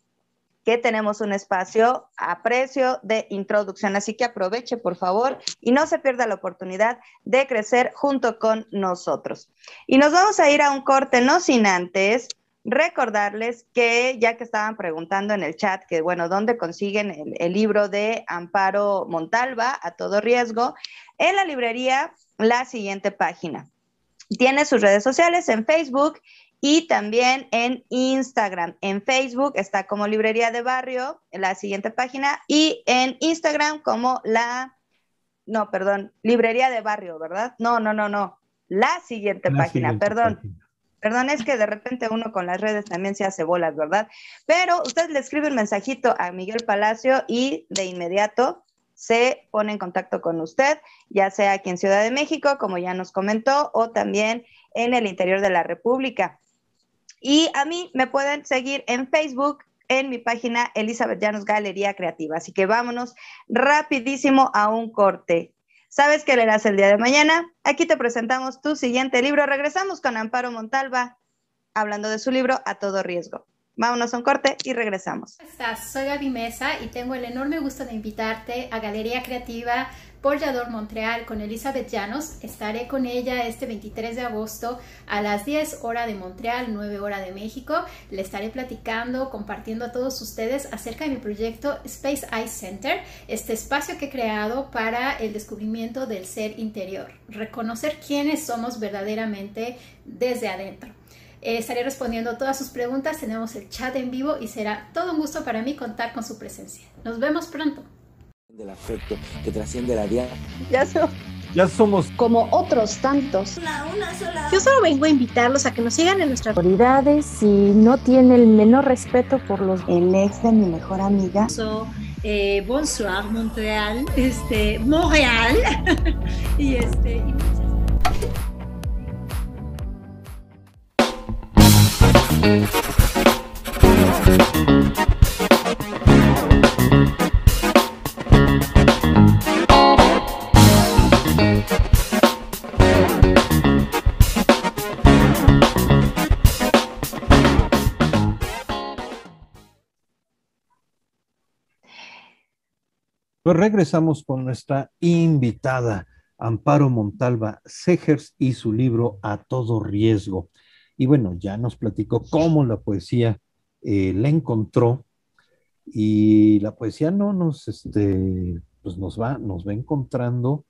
que tenemos un espacio a precio de introducción, así que aproveche por favor y no se pierda la oportunidad de crecer junto con nosotros. Y nos vamos a ir a un corte, no sin antes recordarles que ya que estaban preguntando en el chat que bueno, ¿dónde consiguen el, el libro de Amparo Montalva a todo riesgo? En la librería, la siguiente página. Tiene sus redes sociales en Facebook y también en Instagram. En Facebook está como Librería de Barrio, en la siguiente página, y en Instagram como la, no, perdón, Librería de Barrio, ¿verdad? No, no, no, no, la siguiente La página, siguiente perdón. página. Perdón, es que de repente uno con las redes también se hace bolas, ¿verdad? Pero usted le escribe un mensajito a Miguel Palacio y de inmediato se pone en contacto con usted, ya sea aquí en Ciudad de México, como ya nos comentó, o también en el interior de la República. Y a mí me pueden seguir en Facebook, en mi página Elizabeth Llanos Galería Creativa. Así que vámonos rapidísimo a un corte. ¿Sabes qué leerás el día de mañana? Aquí te presentamos tu siguiente libro. Regresamos con Amparo Montalva, hablando de su libro A Todo Riesgo. Vámonos a un corte y regresamos. ¿Cómo estás? Soy Gaby Mesa y tengo el enorme gusto de invitarte a Galería Creativa por Yador Montreal con Elizabeth Llanos. Estaré con ella este 23 de agosto a las 10 horas de Montreal, 9 horas de México. Le estaré platicando, compartiendo a todos ustedes acerca de mi proyecto Space Eye Center, este espacio que he creado para el descubrimiento del ser interior, reconocer quiénes somos verdaderamente desde adentro. Eh, estaré respondiendo todas sus preguntas, tenemos el chat en vivo y será todo un gusto para mí contar con su presencia. Nos vemos pronto. Del afecto que trasciende la diaria. Ya, so- Ya somos como otros tantos. Yo solo vengo a invitarlos a que nos sigan en nuestras autoridades y no tiene el menor respeto por los El ex de mi mejor amiga. eh, Bonsoir Montreal, este Montreal y este y muchas Pues regresamos con nuestra invitada, Amparo Montalva Segers y su libro A todo riesgo. Y bueno, ya nos platicó cómo la poesía eh, la encontró y la poesía no nos, este, pues nos va, nos va encontrando,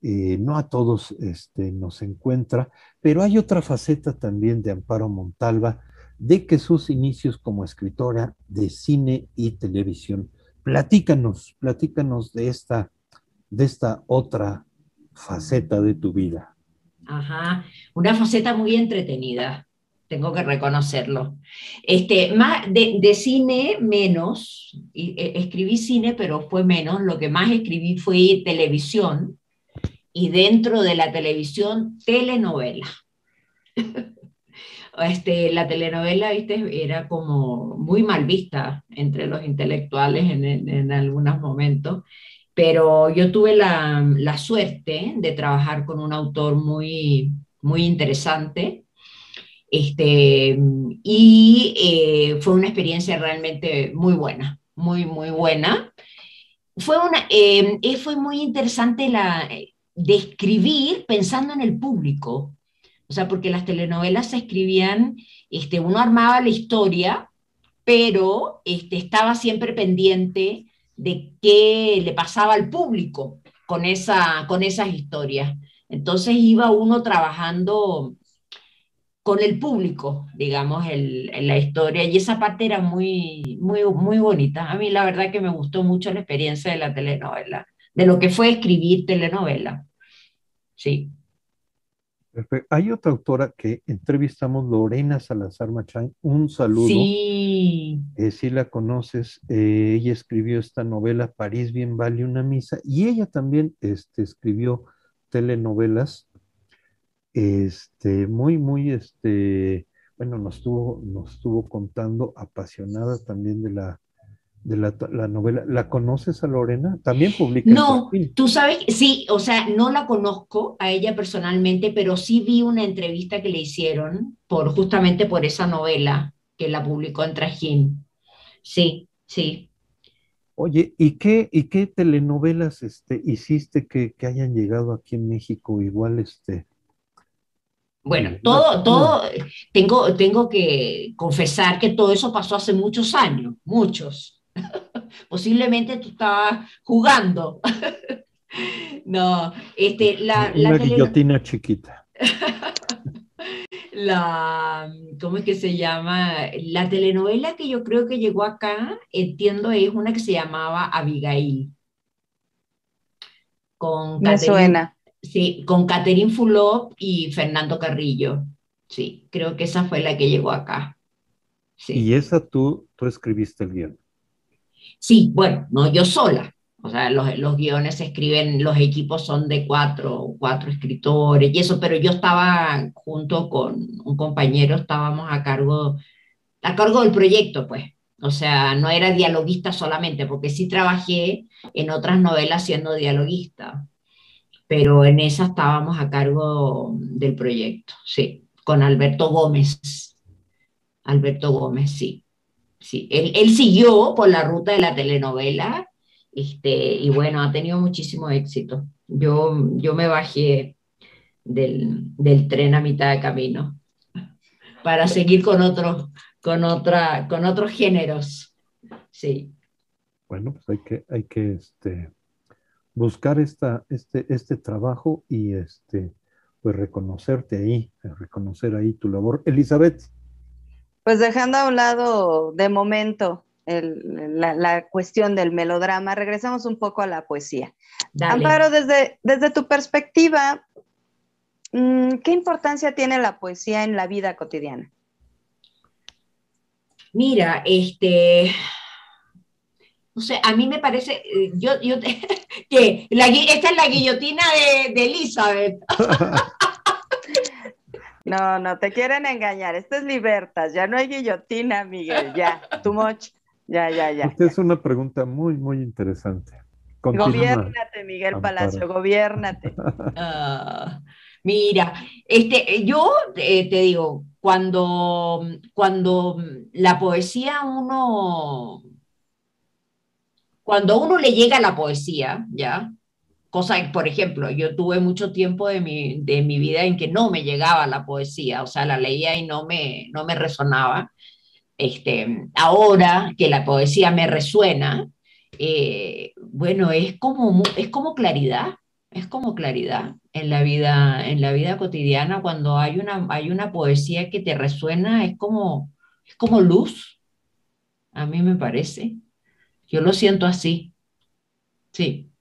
eh, no a todos este, nos encuentra, pero hay otra faceta también de Amparo Montalva, de que sus inicios como escritora de cine y televisión Platícanos, platícanos de esta, de esta otra faceta de tu vida. Ajá, una faceta muy entretenida, tengo que reconocerlo. Este, más de, cine menos, eh, escribí cine, pero fue menos, lo que más escribí fue televisión, y dentro de la televisión, telenovela. Este, la telenovela, viste, era como muy mal vista entre los intelectuales en algunos momentos, pero yo tuve la, la, suerte de trabajar con un autor muy, muy interesante, este, y eh, fue una experiencia realmente muy buena, muy, muy buena. Fue, una, eh, fue muy interesante la, escribir pensando en el público, o sea, porque las telenovelas se escribían, este, uno armaba la historia, pero este, estaba siempre pendiente de qué le pasaba al público con, esa, con esas historias. Entonces iba uno trabajando con el público, digamos, el, la historia, y esa parte era muy, muy, muy bonita. A mí la verdad que me gustó mucho la experiencia de la telenovela, de lo que fue escribir telenovela. Sí. Hay otra autora que entrevistamos, Lorena Salazar Machán, un saludo. Sí. Eh, si la conoces, eh, ella escribió esta novela París bien vale una misa y ella también este, escribió telenovelas, este, muy, muy, este, bueno, nos estuvo, nos estuvo contando, apasionada también de la, de la, la, novela. ¿La conoces a Lorena? También publica. No, tú sabes, sí, o sea, no la conozco a ella personalmente, pero sí vi una entrevista que le hicieron por justamente por esa novela que la publicó en Trajín. Sí, sí. Oye, ¿y qué, y qué telenovelas este, hiciste que, que hayan llegado aquí en México? Igual, este, bueno, todo, todo, tengo, tengo que confesar que todo eso pasó hace muchos años, muchos. Posiblemente tú estabas jugando. no, este, la, Una la guillotina tele... chiquita. la, ¿cómo es que se llama? La telenovela que yo creo que llegó acá, entiendo, es una que se llamaba Abigail. Con Me Catherine, suena. Sí, con Catherine Fulop y Fernando Carrillo. Sí, creo que esa fue la que llegó acá. Sí. Y esa tú, tú escribiste el guion. Sí, bueno, no yo sola. O sea, los, guiones se escriben, los equipos son de cuatro, cuatro escritores y eso, pero yo estaba junto con un compañero, estábamos a cargo, a cargo del proyecto, pues. O sea, no era dialoguista solamente, porque sí trabajé en otras novelas siendo dialoguista, pero en esa estábamos a cargo del proyecto, sí, con Alberto Gómez. Alberto Gómez, sí. Sí. Él, él, siguió por la ruta de la telenovela este, y bueno, ha tenido muchísimo éxito. Yo, yo me bajé del, del tren a mitad de camino para seguir con otros, con otra, con otros géneros. Sí. Bueno, pues hay que, hay que este, buscar esta, este, este trabajo y este, pues reconocerte ahí, reconocer ahí tu labor. Elizabeth. Pues dejando a un lado de momento el, la, la, cuestión del melodrama, regresamos un poco a la poesía. Dale. Amparo, desde, desde tu perspectiva, mm, ¿qué importancia tiene la poesía en la vida cotidiana? Mira, este, no sé, a mí me parece, eh, yo, yo que la, esta es la guillotina de, de Elizabeth. No, no, te quieren engañar. Esto es libertas, ya no hay guillotina, Miguel, ya, too much. Ya, ya, ya. Esta es una pregunta muy, muy interesante. Continúa, gobiernate, Miguel Amparo. Palacio, gobiernate. Uh, mira, este, yo eh, te digo, cuando, cuando la poesía uno, cuando uno le llega a la poesía, ¿ya? Cosa por ejemplo, yo tuve mucho tiempo de mi, de mi vida en que no me llegaba la poesía, o sea, la leía y no me, no me resonaba. Este, ahora que la poesía me resuena, eh, bueno, es como, es como claridad, es como claridad en la vida, en la vida cotidiana, cuando hay una, hay una poesía que te resuena, es como, es como luz, a mí me parece. Yo lo siento así. Sí.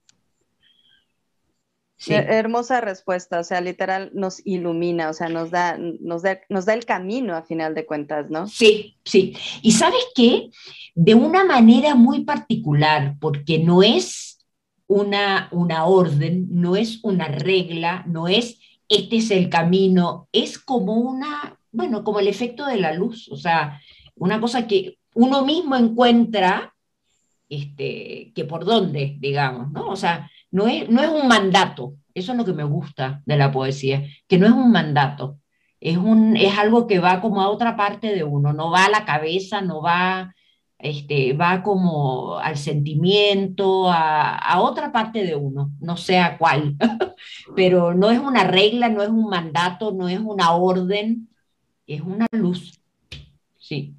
Sí. Hermosa respuesta, o sea, literal nos ilumina, o sea, nos da, nos, da, nos da el camino a final de cuentas, ¿no? Sí, sí. Y sabes qué, de una manera muy particular, porque no es una, una orden, no es una regla, no es este es el camino, es como una, bueno, como el efecto de la luz, o sea, una cosa que uno mismo encuentra, este, que por dónde, digamos, ¿no? O sea, no es, no es un mandato, eso es lo que me gusta de la poesía, que no es un mandato, es, un, es algo que va como a otra parte de uno, no va a la cabeza, no va, este, va como al sentimiento, a, a otra parte de uno, no sé a cuál, pero no es una regla, no es un mandato, no es una orden, es una luz. Sí.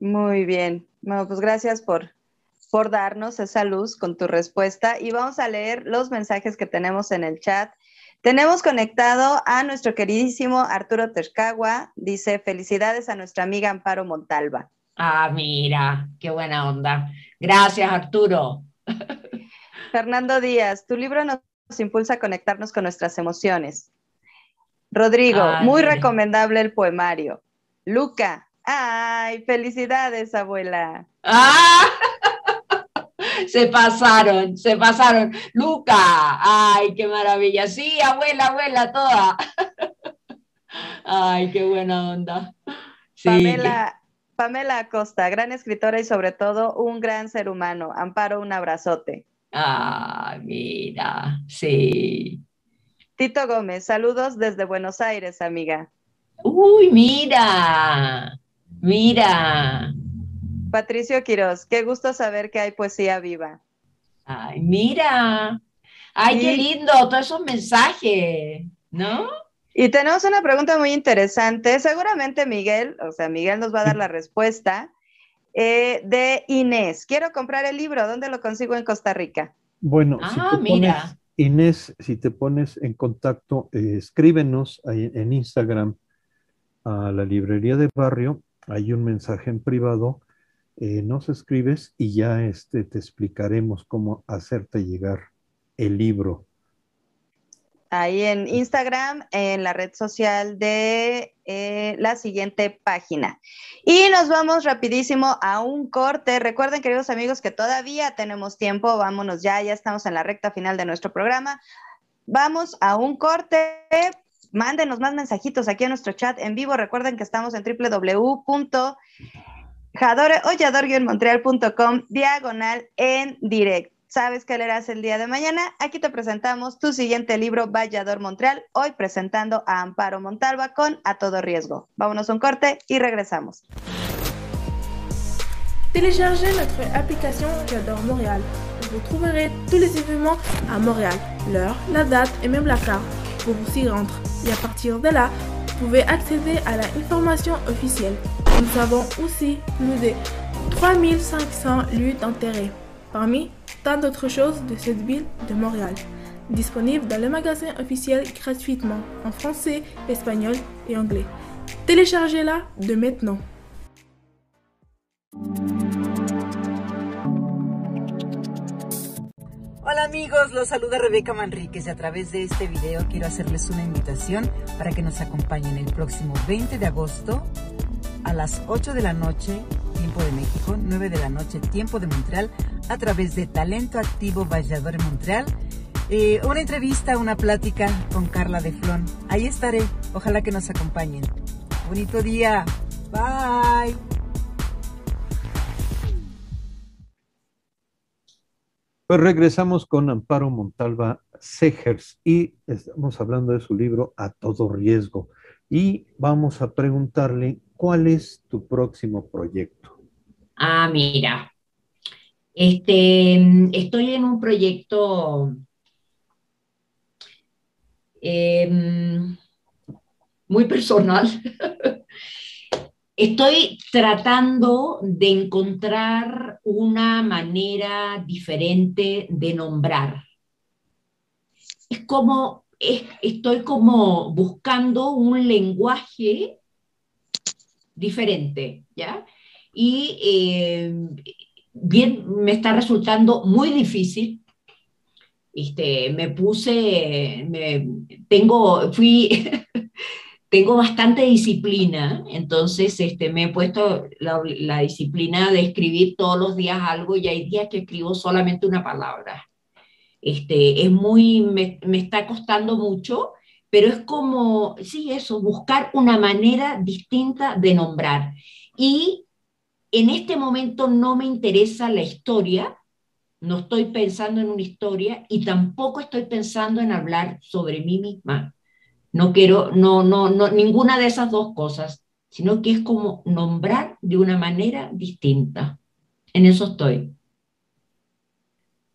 Muy bien. Bueno, pues gracias por, por darnos esa luz con tu respuesta y vamos a leer los mensajes que tenemos en el chat. Tenemos conectado a nuestro queridísimo Arturo Tercagua. Dice, felicidades a nuestra amiga Amparo Montalva. Ah, mira, qué buena onda. Gracias, Arturo. Fernando Díaz, tu libro nos impulsa a conectarnos con nuestras emociones. Rodrigo, muy mira. recomendable el poemario. Luca, ay, felicidades, abuela. Ah se pasaron, se pasaron. Luca, ay, qué maravilla. Sí, abuela, abuela, toda. Ay, qué buena onda. Sí. Pamela, Pamela Acosta, gran escritora y sobre todo un gran ser humano. Amparo, un abrazote. Ah, mira, sí. Tito Gómez, saludos desde Buenos Aires, amiga. Uy, mira, mira. Patricio Quiroz, qué gusto saber que hay poesía viva. Ay, mira. Ay, sí. qué lindo, todos esos mensajes, ¿no? Y tenemos una pregunta muy interesante. Seguramente Miguel, o sea, Miguel nos va a dar la respuesta. Eh, de Inés. Quiero comprar el libro. ¿Dónde lo consigo en Costa Rica? Bueno, ah, si te mira. Pones, Inés, si te pones en contacto, eh, escríbenos ahí en Instagram a la librería de barrio. Hay un mensaje en privado eh, nos escribes y ya este, te explicaremos cómo hacerte llegar el libro. Ahí en Instagram, en la red social de eh, la siguiente página. Y nos vamos rapidísimo a un corte. Recuerden, queridos amigos, que todavía tenemos tiempo. Vámonos ya, ya estamos en la recta final de nuestro programa. Vamos a un corte. Mándenos más mensajitos aquí a nuestro chat en vivo. Recuerden que estamos en www jadoreollador-montreal.com diagonal en direct. ¿Sabes qué leerás el día de mañana? Aquí te presentamos tu siguiente libro, Vallador Montreal, hoy presentando a Amparo Montalva con A Todo Riesgo. Vámonos a un corte y regresamos. Téléchargez notre application J'adore Montréal. Vous trouverez tous les événements à Montréal, l'heure, la date et même la carte pour vous y rendre. Et à partir de là, vous pouvez accéder à l'information officielle. Nous avons aussi plus de 3500 lieux d'intérêt, parmi tant d'autres choses de cette ville de Montréal. Disponible dans le magasin officiel gratuitement en français, espagnol et anglais. Téléchargez-la de maintenant. Hola amigos, los saluda Rebeca Manríquez y a través de este video quiero hacerles una invitación para que nos acompañen el próximo 20 de agosto a las 8 de la noche, tiempo de México, 9 de la noche, tiempo de Montreal, a través de Talento Activo Vallador Montreal. Eh, una entrevista, una plática con Carla de Flon. Ahí estaré, ojalá que nos acompañen. Bonito día, bye. Pues regresamos con Amparo Montalva Segers y estamos hablando de su libro A todo riesgo. Y vamos a preguntarle cuál es tu próximo proyecto. Ah, mira. Este, estoy en un proyecto em, muy personal. Estoy tratando de encontrar una manera diferente de nombrar. Es como, estoy como buscando un lenguaje diferente, ¿ya? Y eh, bien, me está resultando muy difícil. Este, me puse, me, tengo, fui, tengo bastante disciplina, entonces este, me he puesto la, disciplina de escribir todos los días algo y hay días que escribo solamente una palabra. Este, es muy, me, me está costando mucho, pero es como, sí, eso, buscar una manera distinta de nombrar. Y en este momento no me interesa la historia, no estoy pensando en una historia y tampoco estoy pensando en hablar sobre mí misma no quiero, no, no, no, ninguna de esas dos cosas, sino que es como nombrar de una manera distinta. En eso estoy.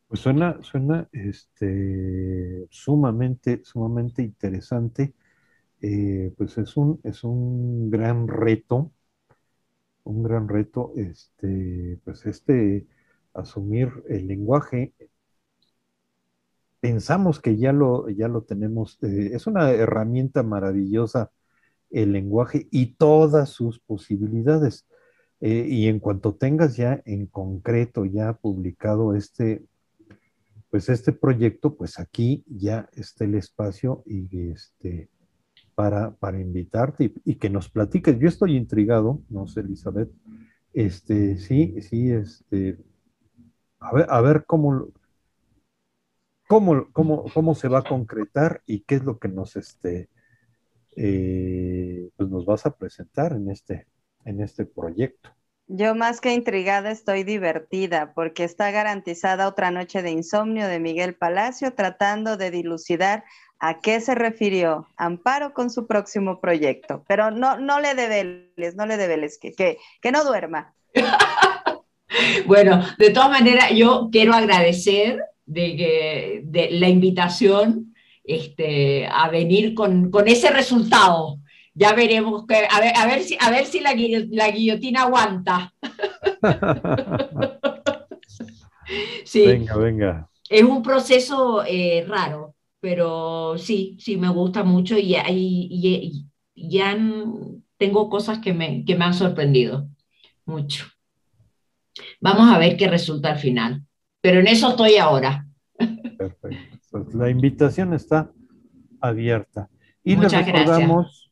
Pues suena, suena este, sumamente, sumamente interesante. Eh, pues es un, es un gran reto, un gran reto, este, pues este, asumir el lenguaje pensamos que ya lo, ya lo tenemos. Eh, es una herramienta maravillosa el lenguaje y todas sus posibilidades. Eh, y en cuanto tengas ya en concreto ya publicado este, pues este proyecto, pues aquí ya está el espacio y este, para, para invitarte y, que nos platiques. Yo estoy intrigado, no sé, Elizabeth, este, sí, sí, este, a ver, a ver cómo, cómo, cómo, cómo se va a concretar y qué es lo que nos, este, eh, pues nos vas a presentar en este, en este proyecto. Yo más que intrigada estoy divertida porque está garantizada otra noche de insomnio de Miguel Palacio tratando de dilucidar a qué se refirió Amparo con su próximo proyecto. Pero no, no le debeles, no le debeles, que, que, que no duerma. bueno, de todas maneras, yo quiero agradecer de, de la invitación este, a venir con, con, ese resultado. Ya veremos, que, a, ver, a, ver si, a ver si la, la guillotina aguanta. sí. Venga, venga. Es un proceso eh, raro, pero sí, sí, me gusta mucho y, y, y ya tengo cosas que me, que me han sorprendido mucho. Vamos a ver qué resulta al final pero en eso estoy ahora. Perfecto. La invitación está abierta. Y les recordamos,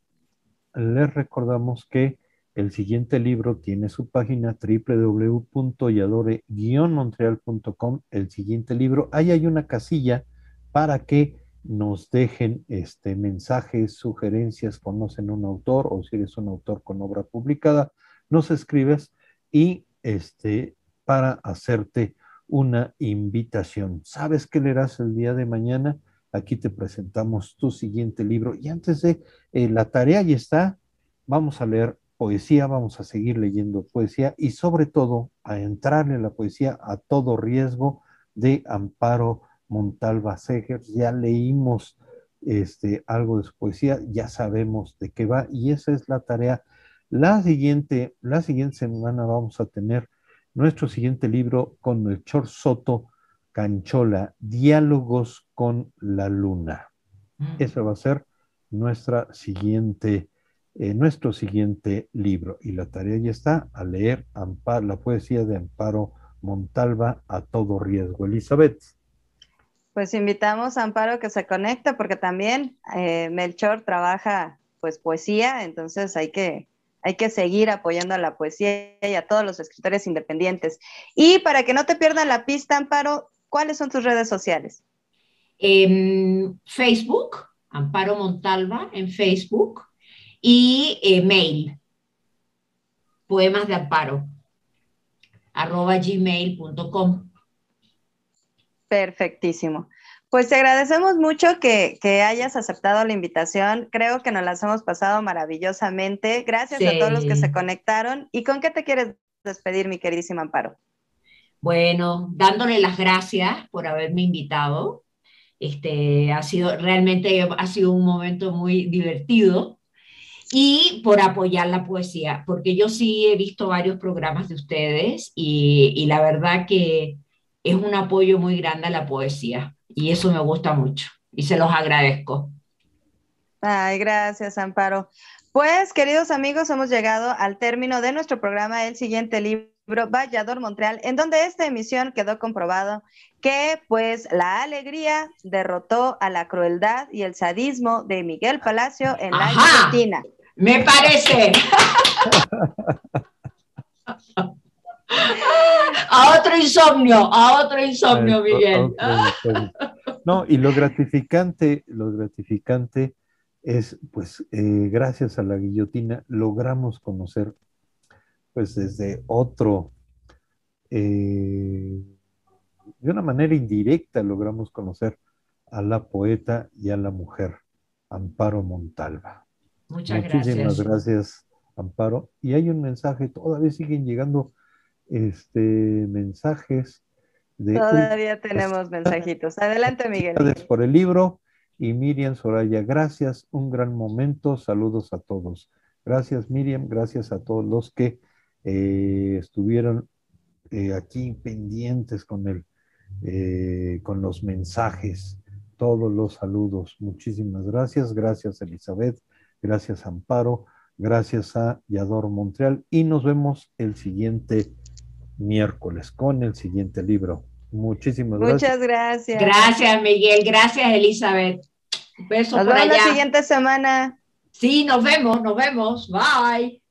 les recordamos que el siguiente libro tiene su página www.yadore-montreal.com. El siguiente libro, ahí hay una casilla para que nos dejen este, mensajes, sugerencias, conocen un autor o si eres un autor con obra publicada, nos escribes y este, para hacerte una invitación. ¿Sabes qué leerás el día de mañana? Aquí te presentamos tu siguiente libro. Y antes de eh, la tarea, ya está, vamos a leer poesía, vamos a seguir leyendo poesía y sobre todo a entrarle a la poesía a todo riesgo de Amparo Montalva Segers. Ya leímos este, algo de su poesía, ya sabemos de qué va y esa es la tarea. La siguiente, la siguiente semana vamos a tener nuestro siguiente libro con Melchor Soto Canchola, Diálogos con la Luna. Mm. Ese va a ser nuestra siguiente, eh, nuestro siguiente libro. Y la tarea ya está a leer la poesía de Amparo Montalva a todo riesgo. Elizabeth. Pues invitamos a Amparo que se conecte porque también eh, Melchor trabaja pues poesía, entonces hay que, hay que seguir apoyando a la poesía y a todos los escritores independientes. Y para que no te pierdan la pista, Amparo, ¿cuáles son tus redes sociales? Facebook, Amparo Montalva en Facebook, y eh, mail, poemas de Amparo, arroba gmail.com. Perfectísimo. Pues te agradecemos mucho que, hayas aceptado la invitación. Creo que nos las hemos pasado maravillosamente. Gracias a todos los que se conectaron. ¿Y con qué te quieres despedir, mi queridísima Amparo? Bueno, dándole las gracias por haberme invitado. Este, ha sido realmente ha sido un momento muy divertido y por apoyar la poesía, porque yo sí he visto varios programas de ustedes y, y la verdad que es un apoyo muy grande a la poesía y eso me gusta mucho y se los agradezco. Ay, gracias, Amparo. Pues, queridos amigos, hemos llegado al término de nuestro programa, el siguiente libro, Vallador Montreal, en donde esta emisión quedó comprobado que, pues, la alegría derrotó a la crueldad y el sadismo de Miguel Palacio en la Argentina. Me parece. a otro insomnio, a otro insomnio, Miguel. no, y lo gratificante, lo gratificante es, pues, eh, gracias a la guillotina logramos conocer, pues, desde otro, eh, de una manera indirecta logramos conocer a la poeta y a la mujer, Amparo Montalva. Muchas Muchísimas gracias. Amparo. Y hay un mensaje, todavía siguen llegando este, mensajes. De todavía tenemos mensajitos. Adelante, Miguel. Gracias por el libro. Y Miriam Soraya, gracias, un gran momento, saludos a todos. Gracias, Miriam, gracias a todos los que eh, estuvieron eh, aquí pendientes con, el, eh, con los mensajes, todos los saludos. Muchísimas gracias, gracias Elizabeth, gracias Amparo, gracias a Yador Montreal y nos vemos el siguiente miércoles con el siguiente libro. Muchísimas gracias. Muchas gracias. Gracias, Miguel. Gracias, Elizabeth. Besos nos vemos la siguiente semana. Sí, nos vemos, nos vemos. Bye.